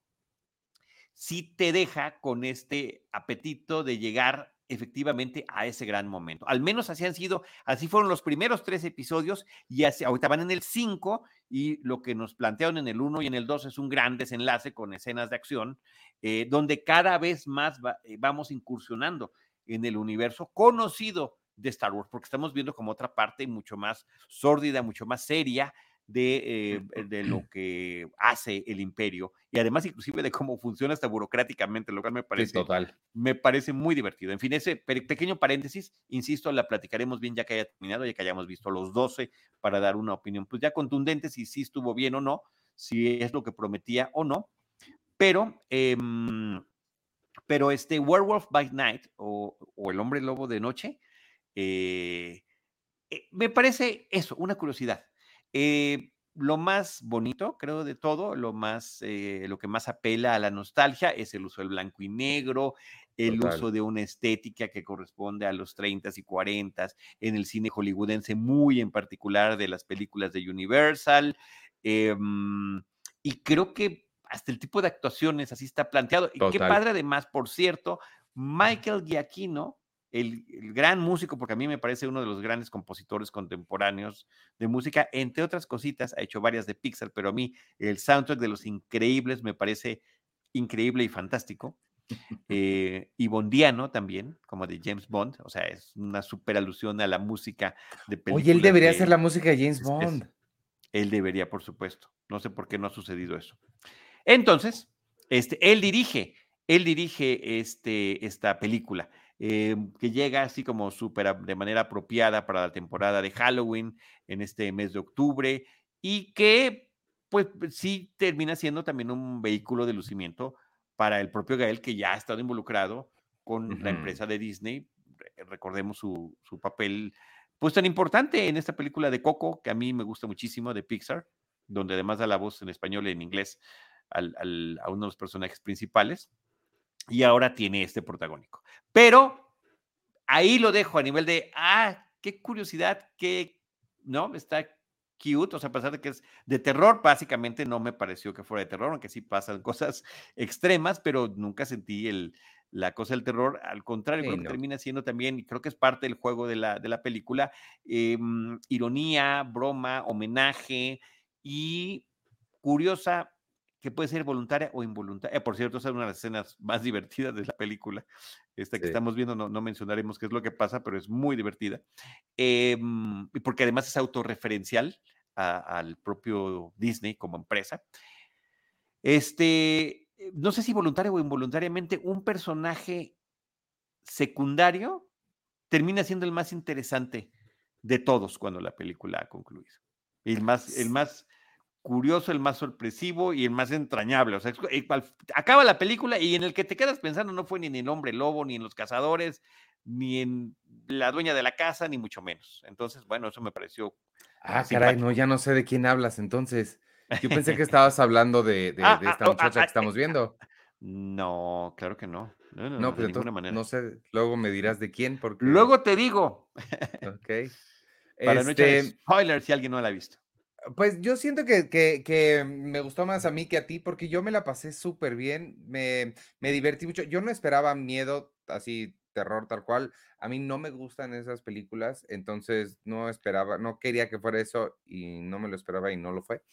sí te deja con este apetito de llegar efectivamente a ese gran momento. Al menos así han sido, así fueron los primeros tres episodios y así, ahorita van en el cinco y lo que nos plantearon en el uno y en el dos es un gran desenlace con escenas de acción eh, donde cada vez más eh, vamos incursionando en el universo conocido de Star Wars, porque estamos viendo como otra parte mucho más sórdida, mucho más seria, de, eh, de, lo que hace el imperio y además inclusive de cómo funciona hasta burocráticamente, lo cual me parece, total. me parece muy divertido. En fin, ese pequeño paréntesis, insisto, la platicaremos bien ya que haya terminado, ya que hayamos visto los 12 para dar una opinión, pues ya contundente si sí estuvo bien o no, si es lo que prometía o no, pero... Em, pero este Werewolf by Night o, o el hombre lobo de noche, eh, eh, me parece eso, una curiosidad. Eh, lo más bonito, creo, de todo, lo más, eh, lo que más apela a la nostalgia es el uso del blanco y negro, el uso de una estética que corresponde a los 30 y 40 en el cine hollywoodense, muy en particular de las películas de Universal. Em, y creo que hasta el tipo de actuaciones así está planteado. Y qué padre además, por cierto, Michael Giacchino, el, gran músico, porque a mí me parece uno de los grandes compositores contemporáneos de música, entre otras cositas, ha hecho varias de Pixar, pero a mí el soundtrack de Los Increíbles me parece increíble y fantástico. Eh, y bondiano también, como de James Bond, o sea, es una super alusión a la música de películas. Oye, él debería hacer la música de James Bond. él debería, por supuesto. No sé por qué no ha sucedido eso. Entonces, este, él dirige, él dirige este, esta película. Eh, que llega así como súper de manera apropiada para la temporada de Halloween en este mes de octubre y que pues sí termina siendo también un vehículo de lucimiento para el propio Gael que ya ha estado involucrado con la empresa de Disney. Recordemos su, su, papel pues tan importante en esta película de Coco que a mí me gusta muchísimo de Pixar, donde además da la voz en español y en inglés al, al, a uno de los personajes principales y ahora tiene este protagónico. Pero ahí lo dejo a nivel de, ah, qué curiosidad, qué, ¿no? Está cute, o sea, a pesar de que es de terror, básicamente no me pareció que fuera de terror, aunque sí pasan cosas extremas, pero nunca sentí el, la cosa del terror, al contrario, creo que termina siendo también, y creo que es parte del juego de la, de la película, em, ironía, broma, homenaje y curiosa que puede ser voluntaria o involuntaria. Eh, por cierto, es una de las escenas más divertidas de la película. Esta que estamos viendo, no, no, mencionaremos qué es lo que pasa, pero es muy divertida. Y porque además es autorreferencial al propio Disney como empresa. Este, no sé si voluntario o involuntariamente, un personaje secundario termina siendo el más interesante de todos cuando la película ha concluido. El más, el más curioso, el más sorpresivo y el más entrañable. O sea, acaba la película y en el que te quedas pensando no fue ni en el hombre lobo, ni en los cazadores, ni en la dueña de la casa, ni mucho menos. Entonces, bueno, eso me pareció. Ah, caray, no, ya no sé de quién hablas entonces. Yo pensé que estabas hablando de, de, Ah, de ah, esta oh, ah, muchacha ah, que estamos eh, viendo. No, claro que no. No, no, No, no, pues de ninguna manera. no sé, luego me dirás de quién, porque. Luego te digo, Ok. para no Este, spoilers si alguien no la ha visto. Pues yo siento que, que, que me gustó más a mí que a ti porque yo me la pasé súper bien, me, me divertí mucho. Yo no esperaba miedo, así, terror tal cual. A mí no me gustan esas películas, entonces no esperaba, no quería que fuera eso y no me lo esperaba y no lo fue.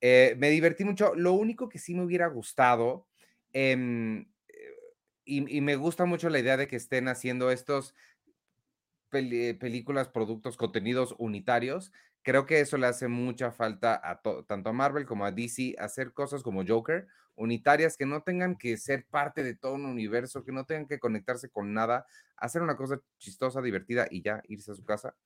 Eh, me divertí mucho. Lo único que sí me hubiera gustado, eh, y, y me gusta mucho la idea de que estén haciendo estos películas, productos, contenidos unitarios. Creo que eso le hace mucha falta a to- tanto a Marvel como a DC hacer cosas como Joker, unitarias que no tengan que ser parte de todo un universo, que no tengan que conectarse con nada, hacer una cosa chistosa, divertida y ya irse a su casa.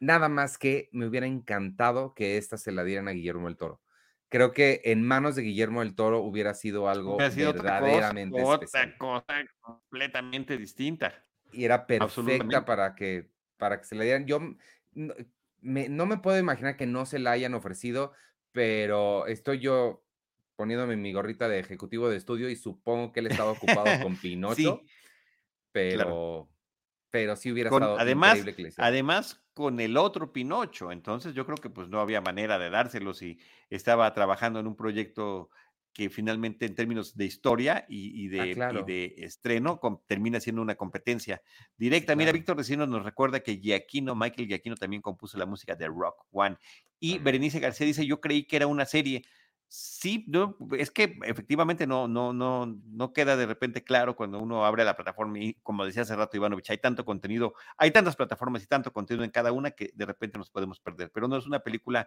Nada más que me hubiera encantado que esta se la dieran a Guillermo del Toro. Creo que en manos de Guillermo del Toro hubiera sido algo Hubiera sido otra cosa, verdaderamente especial otra cosa completamente distinta. y era perfecta para que, para que se le dieran. Yo m- no me, no me puedo imaginar que no se la hayan ofrecido, pero estoy yo poniéndome mi gorrita de ejecutivo de estudio y supongo que él estaba ocupado con Pinocho, Sí, claro. pero, pero sí hubiera Con, estado además, increíble que le además, con el otro Pinocho. Entonces, yo creo que pues no había manera de dárselo si estaba trabajando en un proyecto que finalmente en términos de historia y, y Ah, de, y claro, de estreno com- termina siendo una competencia directa. Mira, claro. Víctor Recinos nos recuerda que Giacchino, Michael Giacchino también compuso la música de Rock One. Y Ah, Berenice García dice, yo creí que era una serie. Sí, no, es que efectivamente no, no, no, no queda de repente claro cuando uno abre la plataforma y como decía hace rato Ivanovich, hay tanto contenido, hay tantas plataformas y tanto contenido en cada una que de repente nos podemos perder, pero no es una película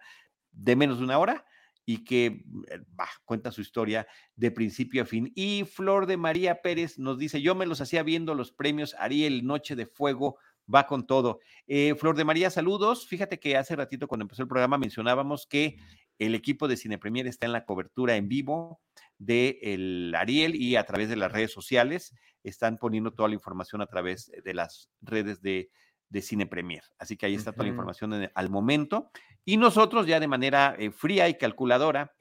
de menos de una hora y que eh, bah, cuenta su historia de principio a fin. Y Flor de María Pérez nos dice, yo me los hacía viendo los premios Ariel Noche de Fuego, va con todo. Eh, Flor de María, saludos. Fíjate que hace ratito cuando empezó el programa mencionábamos que el equipo de Cine Premier está en la cobertura en vivo de el Ariel y a través de las redes sociales están poniendo toda la información a través de las redes de, de Cine Premier. Así que ahí está toda la información en- al momento. Y nosotros ya de manera eh, fría y calculadora,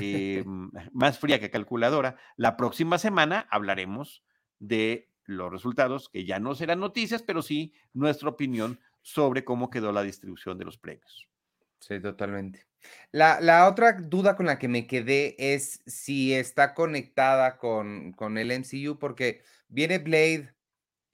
eh, más fría que calculadora, la próxima semana hablaremos de los resultados, que ya no serán noticias, pero sí nuestra opinión sobre cómo quedó la distribución de los premios. Sí, totalmente. La, la otra duda con la que me quedé es si está conectada con, con el MCU, porque viene Blade,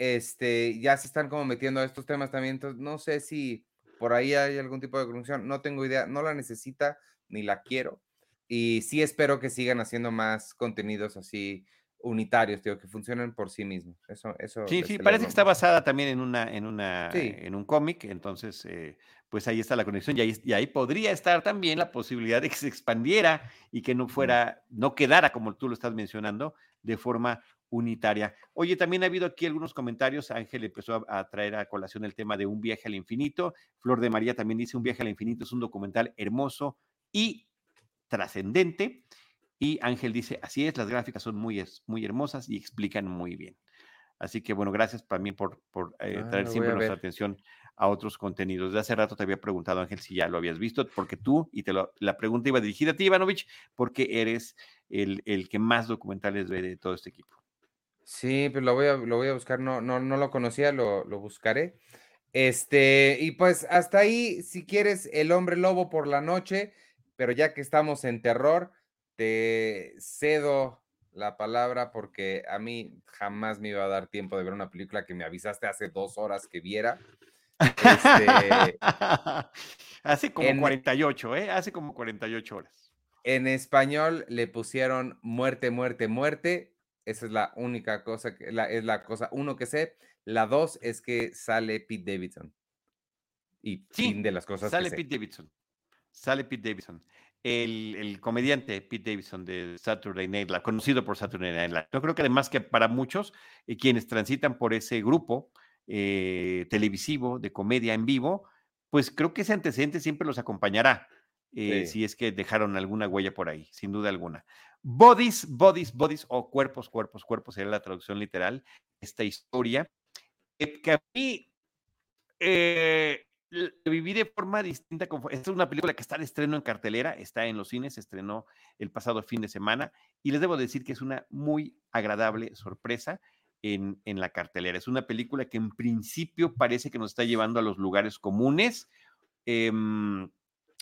este, ya se están como metiendo a estos temas también, entonces no sé si por ahí hay algún tipo de conexión, no tengo idea, no la necesita ni la quiero, y sí espero que sigan haciendo más contenidos así unitarios, digo, que funcionen por sí mismos. Eso, eso Sí, sí, parece que está basada también en una, en una, Sí, en un cómic, entonces, eh, pues ahí está la conexión y ahí, y ahí podría estar también la posibilidad de que se expandiera y que no fuera, no quedara como tú lo estás mencionando, de forma unitaria. Oye, también ha habido aquí algunos comentarios. Ángel empezó a, a traer a colación el tema de Un viaje al infinito. Flor de María también dice Un viaje al infinito es un documental hermoso y trascendente. Y Ángel dice, así es, las gráficas son muy, muy hermosas y explican muy bien. Así que bueno, gracias también por, por eh, Ah, traer siempre nuestra atención a otros contenidos. De hace rato te había preguntado, Ángel, si ya lo habías visto, porque tú, y te lo, la pregunta iba dirigida a ti, Ivanovich, porque eres el, el que más documentales ve de todo este equipo. Sí, pues lo voy a, lo voy a buscar, no, no, no lo conocía, lo, lo buscaré. Este, y pues hasta ahí, si quieres, El Hombre Lobo por la noche, pero ya que estamos en terror, te cedo la palabra porque a mí jamás me iba a dar tiempo de ver una película que me avisaste hace dos horas que viera. Este, Hace como en, 48, ¿eh? Hace como 48 horas. en español le pusieron muerte, muerte, muerte. Esa es la única cosa que la, es la cosa uno que sé. La dos es que sale Pete Davidson. Y fin de las cosas que sale sé. Pete Davidson. Sale Pete Davidson. El, el comediante Pete Davidson de Saturday Night Live, conocido por Saturday Night Live. Yo creo que además que para muchos, eh, quienes transitan por ese grupo eh, televisivo de comedia en vivo, pues creo que ese antecedente siempre los acompañará. Eh, si es que dejaron alguna huella por ahí, sin duda alguna. Bodies, bodies, bodies, o cuerpos, cuerpos, cuerpos, sería la traducción literal, esta historia, que a mí eh, viví de forma distinta. Esta es una película que está de estreno en cartelera, está en los cines, se estrenó el pasado fin de semana, y les debo decir que es una muy agradable sorpresa. En, en, la cartelera. Es una película que en principio parece que nos está llevando a los lugares comunes. Eh,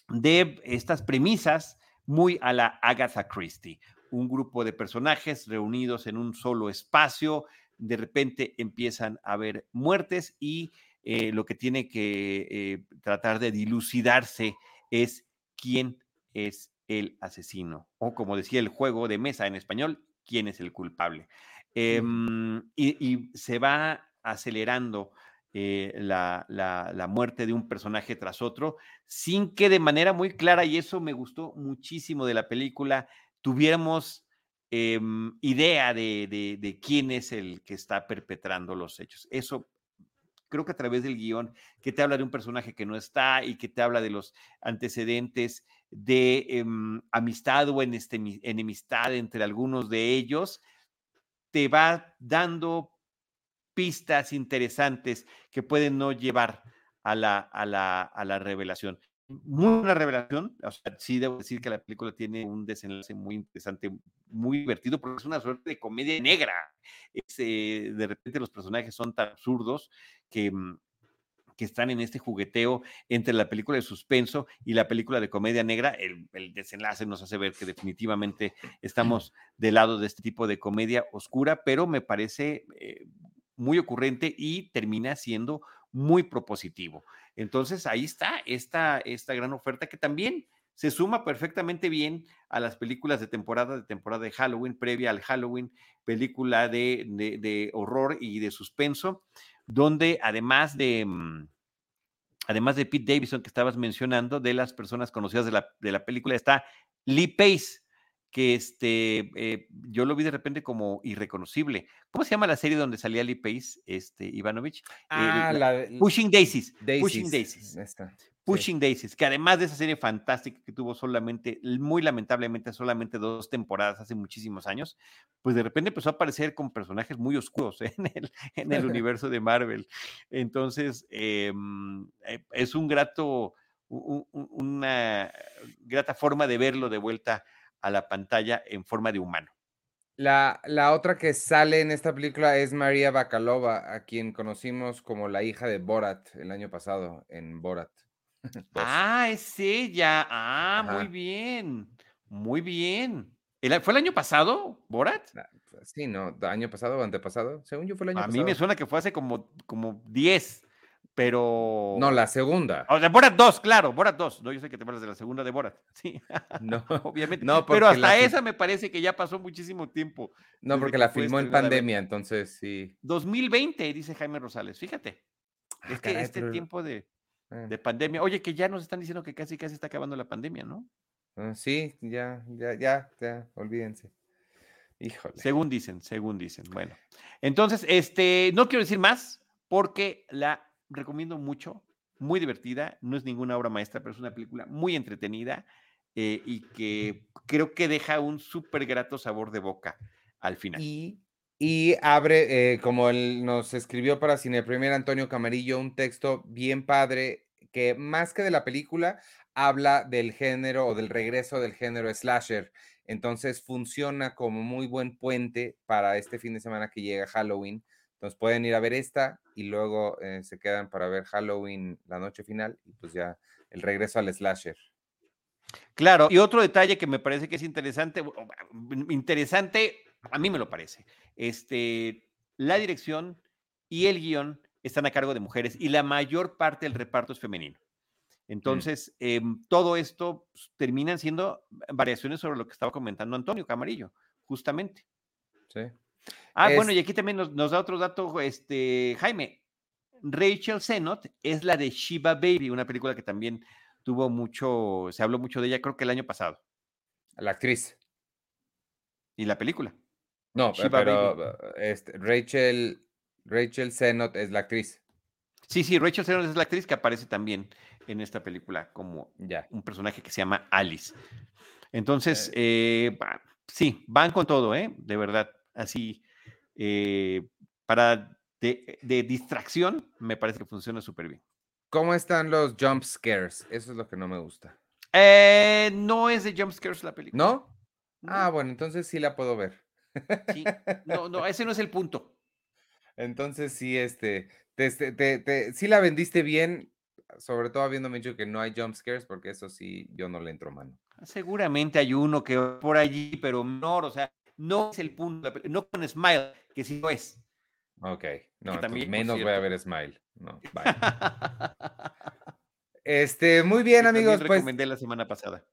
de estas premisas muy a la Agatha Christie. Un grupo de personajes reunidos en un solo espacio, de repente empiezan a haber muertes y eh, lo que tiene que eh, tratar de dilucidarse es quién es el asesino, o como decía el juego de mesa en español, quién es el culpable. Em, y, se va acelerando eh, la, la, muerte de un personaje tras otro, sin que de manera muy clara, y eso me gustó muchísimo de la película, tuviéramos em, idea de, de, quién es el que está perpetrando los hechos. Eso creo que a través del guion, que te habla de un personaje que no está y que te habla de los antecedentes de em, amistad o enemistad entre algunos de ellos, te va dando pistas interesantes que pueden no llevar a la, a la, a la revelación. Muy buena revelación, o sea, sí debo decir que la película tiene un desenlace muy interesante, muy divertido, porque es una suerte de comedia negra. Eh, de repente los personajes son tan absurdos que, mm, que están en este jugueteo entre la película de suspenso y la película de comedia negra, el, el, desenlace nos hace ver que definitivamente estamos del lado de este tipo de comedia oscura, pero me parece eh, muy ocurrente y termina siendo muy propositivo. Entonces ahí está esta, esta gran oferta que también se suma perfectamente bien a las películas de temporada, de temporada de Halloween, previa al Halloween, película de, de, horror y de suspenso, donde además de, mm, además de Pete Davidson que estabas mencionando, de las personas conocidas de la, de la película, está Lee Pace, que este, eh, yo lo vi de repente como irreconocible. ¿Cómo se llama la serie donde salía Lee Pace, este, Ivanovich? Ah, la, Pushing Daisies. Pushing Daisies. Pushing Daisies, que además de esa serie fantástica que tuvo solamente, muy lamentablemente, solamente dos temporadas hace muchísimos años, pues de repente empezó a aparecer con personajes muy oscuros en el, en el universo de Marvel. Entonces, em, eh, es un grato, una grata forma de verlo de vuelta a la pantalla en forma de humano. La, la, otra que sale en esta película es María Bakalova, a quien conocimos como la hija de Borat el año pasado en Borat. ah, es ella. Ah, muy bien. Muy bien. ¿Fue el año pasado, Borat? Ah, pues sí, no, año pasado o antepasado. Según yo fue el año pasado. A mí me suena que fue hace como, como 10 pero. No, la segunda. O sea, Borat 2, claro, Borat 2. No, yo sé que te hablas de la segunda de Borat. Sí. No, obviamente. No, pero hasta esa me parece que ya pasó muchísimo tiempo. No, porque la filmó en pandemia, entonces sí. 2020, dice Jaime Rosales. Fíjate. Ah, es que este tiempo de, ah. de, pandemia. Oye, que ya nos están diciendo que casi casi está acabando la pandemia, ¿no? Ah, sí, ya, ya, ya, ya, olvídense. Híjole. Según dicen, según dicen. Bueno, entonces, este, no quiero decir más porque la recomiendo mucho, muy divertida, no es ninguna obra maestra, pero es una película muy entretenida eh, y que creo que deja un súper grato sabor de boca al final. Y, y abre, eh, como él nos escribió para Cine Premier Antonio Camarillo, un texto bien padre que más que de la película, habla del género o del regreso del género slasher. Entonces funciona como muy buen puente para este fin de semana que llega Halloween entonces pueden ir a ver esta y luego eh, se quedan para ver Halloween la noche final y pues ya el regreso al slasher. Claro, y otro detalle que me parece que es interesante, mm, interesante, a mí me lo parece, este, la dirección y el guion están a cargo de mujeres y la mayor parte del reparto es femenino. Mm. Entonces, em, todo esto pues, terminan siendo variaciones sobre lo que estaba comentando Antonio Camarillo, justamente. Sí. Ah, bueno, y aquí también nos, da otro dato, este, Jaime. Rachel Zenot es la de Shiva Baby, una película que también tuvo mucho, se habló mucho de ella, creo que el año pasado. La actriz. ¿Y la película? No, pero este, Rachel, Rachel Zenot es la actriz. Sí, sí, Rachel Zegler es la actriz que aparece también en esta película como Ya. un personaje que se llama Alice. Entonces, eh, va- sí, van con todo, ¿eh? De verdad, así, eh, para de, de distracción, me parece que funciona súper bien. ¿Cómo están los jump scares? Eso es lo que no me gusta. Eh, no es de jumpscares la película. ¿No? ¿no? Ah, bueno, entonces sí la puedo ver. Sí, no, no, ese no es el punto. Entonces sí, este, te, este, te- te- sí la vendiste bien, sobre todo habiéndome dicho que no hay jump scares, porque eso sí, yo no le entro mano. Seguramente hay uno que va por allí, pero menor, o sea, no es el punto, no con Smile, que sí lo es. Ok, no, también, menos voy a ver Smile. No, bye. Este, muy bien, Que amigos, pues recomendé la semana pasada.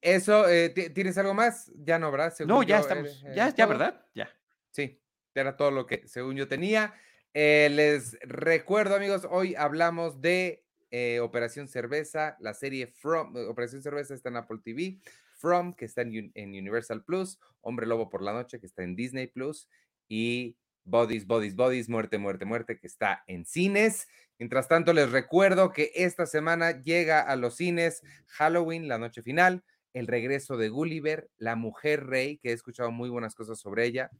eso, eh, ¿ti- ¿tienes algo más? Ya no, ¿verdad? No, Según ya yo, estamos, era- ya, era ya. ¿verdad? Ya. Sí, era todo lo que según yo tenía. Eh, les recuerdo, amigos, hoy hablamos de eh, Operación Cerveza, la serie From. eh, Operación Cerveza está en Apple TV, Que está en Universal Plus, Hombre Lobo por la Noche, que está en Disney Plus, y Bodies, Bodies, Bodies, Muerte, Muerte, Muerte, que está en cines. Mientras tanto, les recuerdo que esta semana llega a los cines Halloween, la noche final, el regreso de Gulliver, La Mujer Rey, que he escuchado muy buenas cosas sobre ella.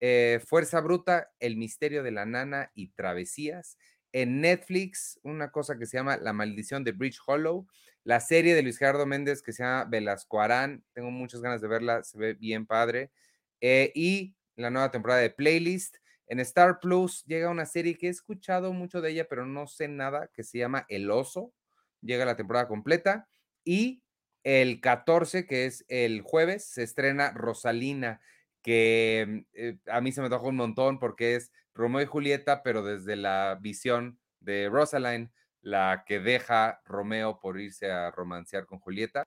eh, Fuerza Bruta, El Misterio de la Nana y Travesías. En Netflix, una cosa que se llama La Maldición de Bridge Hollow. La serie de Luis Gerardo Méndez que se llama Velasco Arán. Tengo muchas ganas de verla, se ve bien padre. Eh, y la nueva temporada de Playlist. En Star Plus llega una serie que he escuchado mucho de ella, pero no sé nada, que se llama El Oso. Llega la temporada completa. Y el 14, que es el jueves, se estrena Rosalina, que eh, a mí se me tocó un montón porque es Romeo y Julieta, pero desde la visión de Rosaline, la que deja Romeo por irse a romancear con Julieta,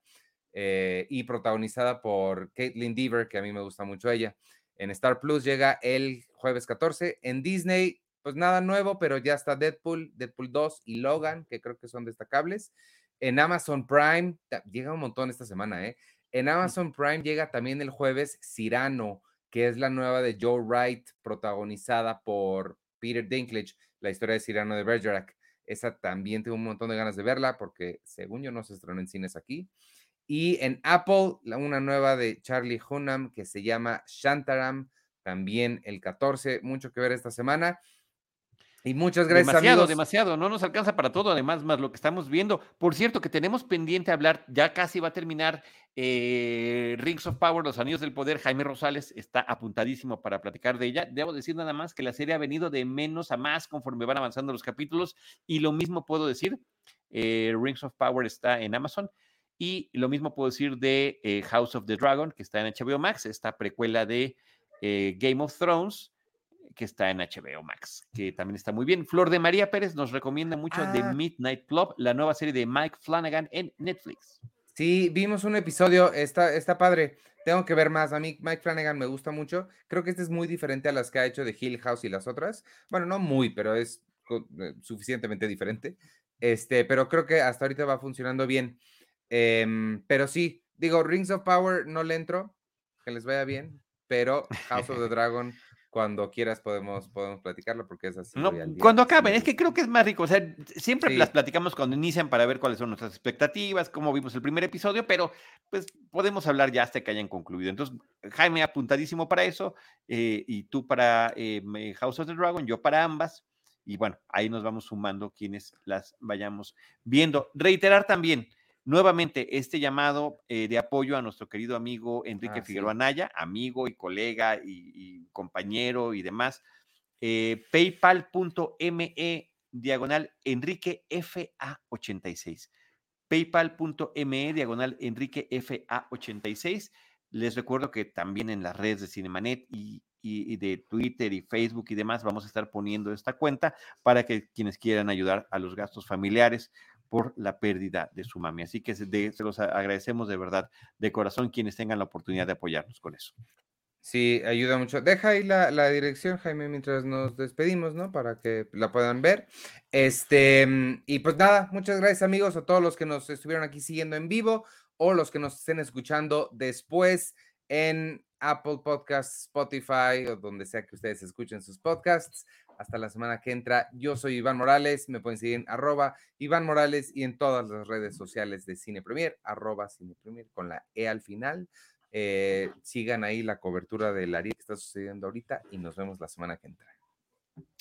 eh, y protagonizada por Caitlin Deaver, que a mí me gusta mucho ella. En Star Plus llega el jueves 14. En Disney, pues nada nuevo, pero ya está Deadpool, Deadpool 2 y Logan, que creo que son destacables. En Amazon Prime, llega un montón esta semana, ¿eh? En Amazon Prime llega también el jueves Cyrano, que es la nueva de Joe Wright, protagonizada por Peter Dinklage, la historia de Cyrano de Bergerac. Esa también tengo un montón de ganas de verla porque según yo no se estrenó en cines aquí. Y en Apple, una nueva de Charlie Hunnam que se llama Shantaram, también el 14, mucho que ver esta semana. Y muchas gracias, demasiado, amigos. demasiado. No nos alcanza para todo, además, más lo que estamos viendo. Por cierto, que tenemos pendiente hablar, ya casi va a terminar eh, Rings of Power, Los Anillos del Poder. Jaime Rosales está apuntadísimo para platicar de ella. Debo decir nada más que la serie ha venido de menos a más conforme van avanzando los capítulos. Y lo mismo puedo decir, eh, Rings of Power está en Amazon. Y lo mismo puedo decir de eh, House of the Dragon, que está en HBO Max, esta precuela de Game of Thrones que está en HBO Max, que también está muy bien. Flor de María Pérez nos recomienda mucho The Ah. Midnight Club, la nueva serie de Mike Flanagan en Netflix. Sí, vimos un episodio, está, está padre. Tengo que ver más. A mí Mike Flanagan me gusta mucho. Creo que este es muy diferente a las que ha hecho de Hill House y las otras. Bueno, no muy, pero es eh, suficientemente diferente. Este, pero creo que hasta ahorita va funcionando bien. Em, pero sí, digo, Rings of Power no le entro, que les vaya bien, pero House of the Dragon, cuando quieras podemos, podemos platicarlo porque es así. No, cuando acaben, es que creo que es más rico. O sea, siempre Sí. las platicamos cuando inician para ver cuáles son nuestras expectativas, cómo vimos el primer episodio, pero pues podemos hablar ya hasta que hayan concluido. Entonces, Jaime apuntadísimo para eso, eh, y tú para eh, House of the Dragon, yo para ambas. Y bueno, ahí nos vamos sumando quienes las vayamos viendo. Reiterar también, nuevamente, este llamado eh, de apoyo a nuestro querido amigo Enrique Ah, sí. Figueroa Naya, amigo y colega y, y compañero y demás. Eh, paypal.me diagonal Enrique FA86. Paypal.me diagonal Enrique FA86. Les recuerdo que también en las redes de Cinemanet y, y- y de Twitter y Facebook y demás vamos a estar poniendo esta cuenta para que quienes quieran ayudar a los gastos familiares por la pérdida de su mami. Así que se, de- se los agradecemos de verdad, de corazón, quienes tengan la oportunidad de apoyarnos con eso. Sí, ayuda mucho. Deja ahí la, la dirección, Jaime, mientras nos despedimos, ¿no? Para que la puedan ver. Este, mm, y pues nada, muchas gracias, amigos, a todos los que nos estuvieron aquí siguiendo en vivo o los que nos estén escuchando después en Apple Podcasts, Spotify o donde sea que ustedes escuchen sus podcasts. Hasta la semana que entra. Yo soy Iván Morales, me pueden seguir en arroba Iván Morales y en todas las redes sociales de Cine Premier, arroba Cine Premier con la E al final. Eh, sigan ahí la cobertura del área que está sucediendo ahorita y nos vemos la semana que entra.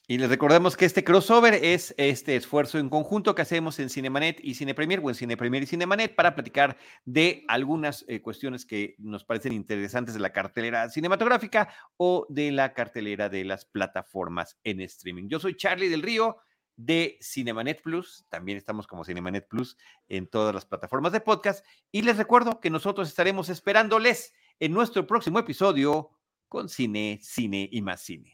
Y les recordamos que este crossover es este esfuerzo en conjunto que hacemos en Cinemanet y Cine Premier, o en Cine Premier y Cinemanet, para platicar de algunas eh, cuestiones que nos parecen interesantes de la cartelera cinematográfica o de la cartelera de las plataformas en streaming. Yo soy Charlie del Río de Cinemanet Plus, también estamos como Cinemanet Plus en todas las plataformas de podcast, y les recuerdo que nosotros estaremos esperándoles en nuestro próximo episodio con Cine, Cine y más Cine.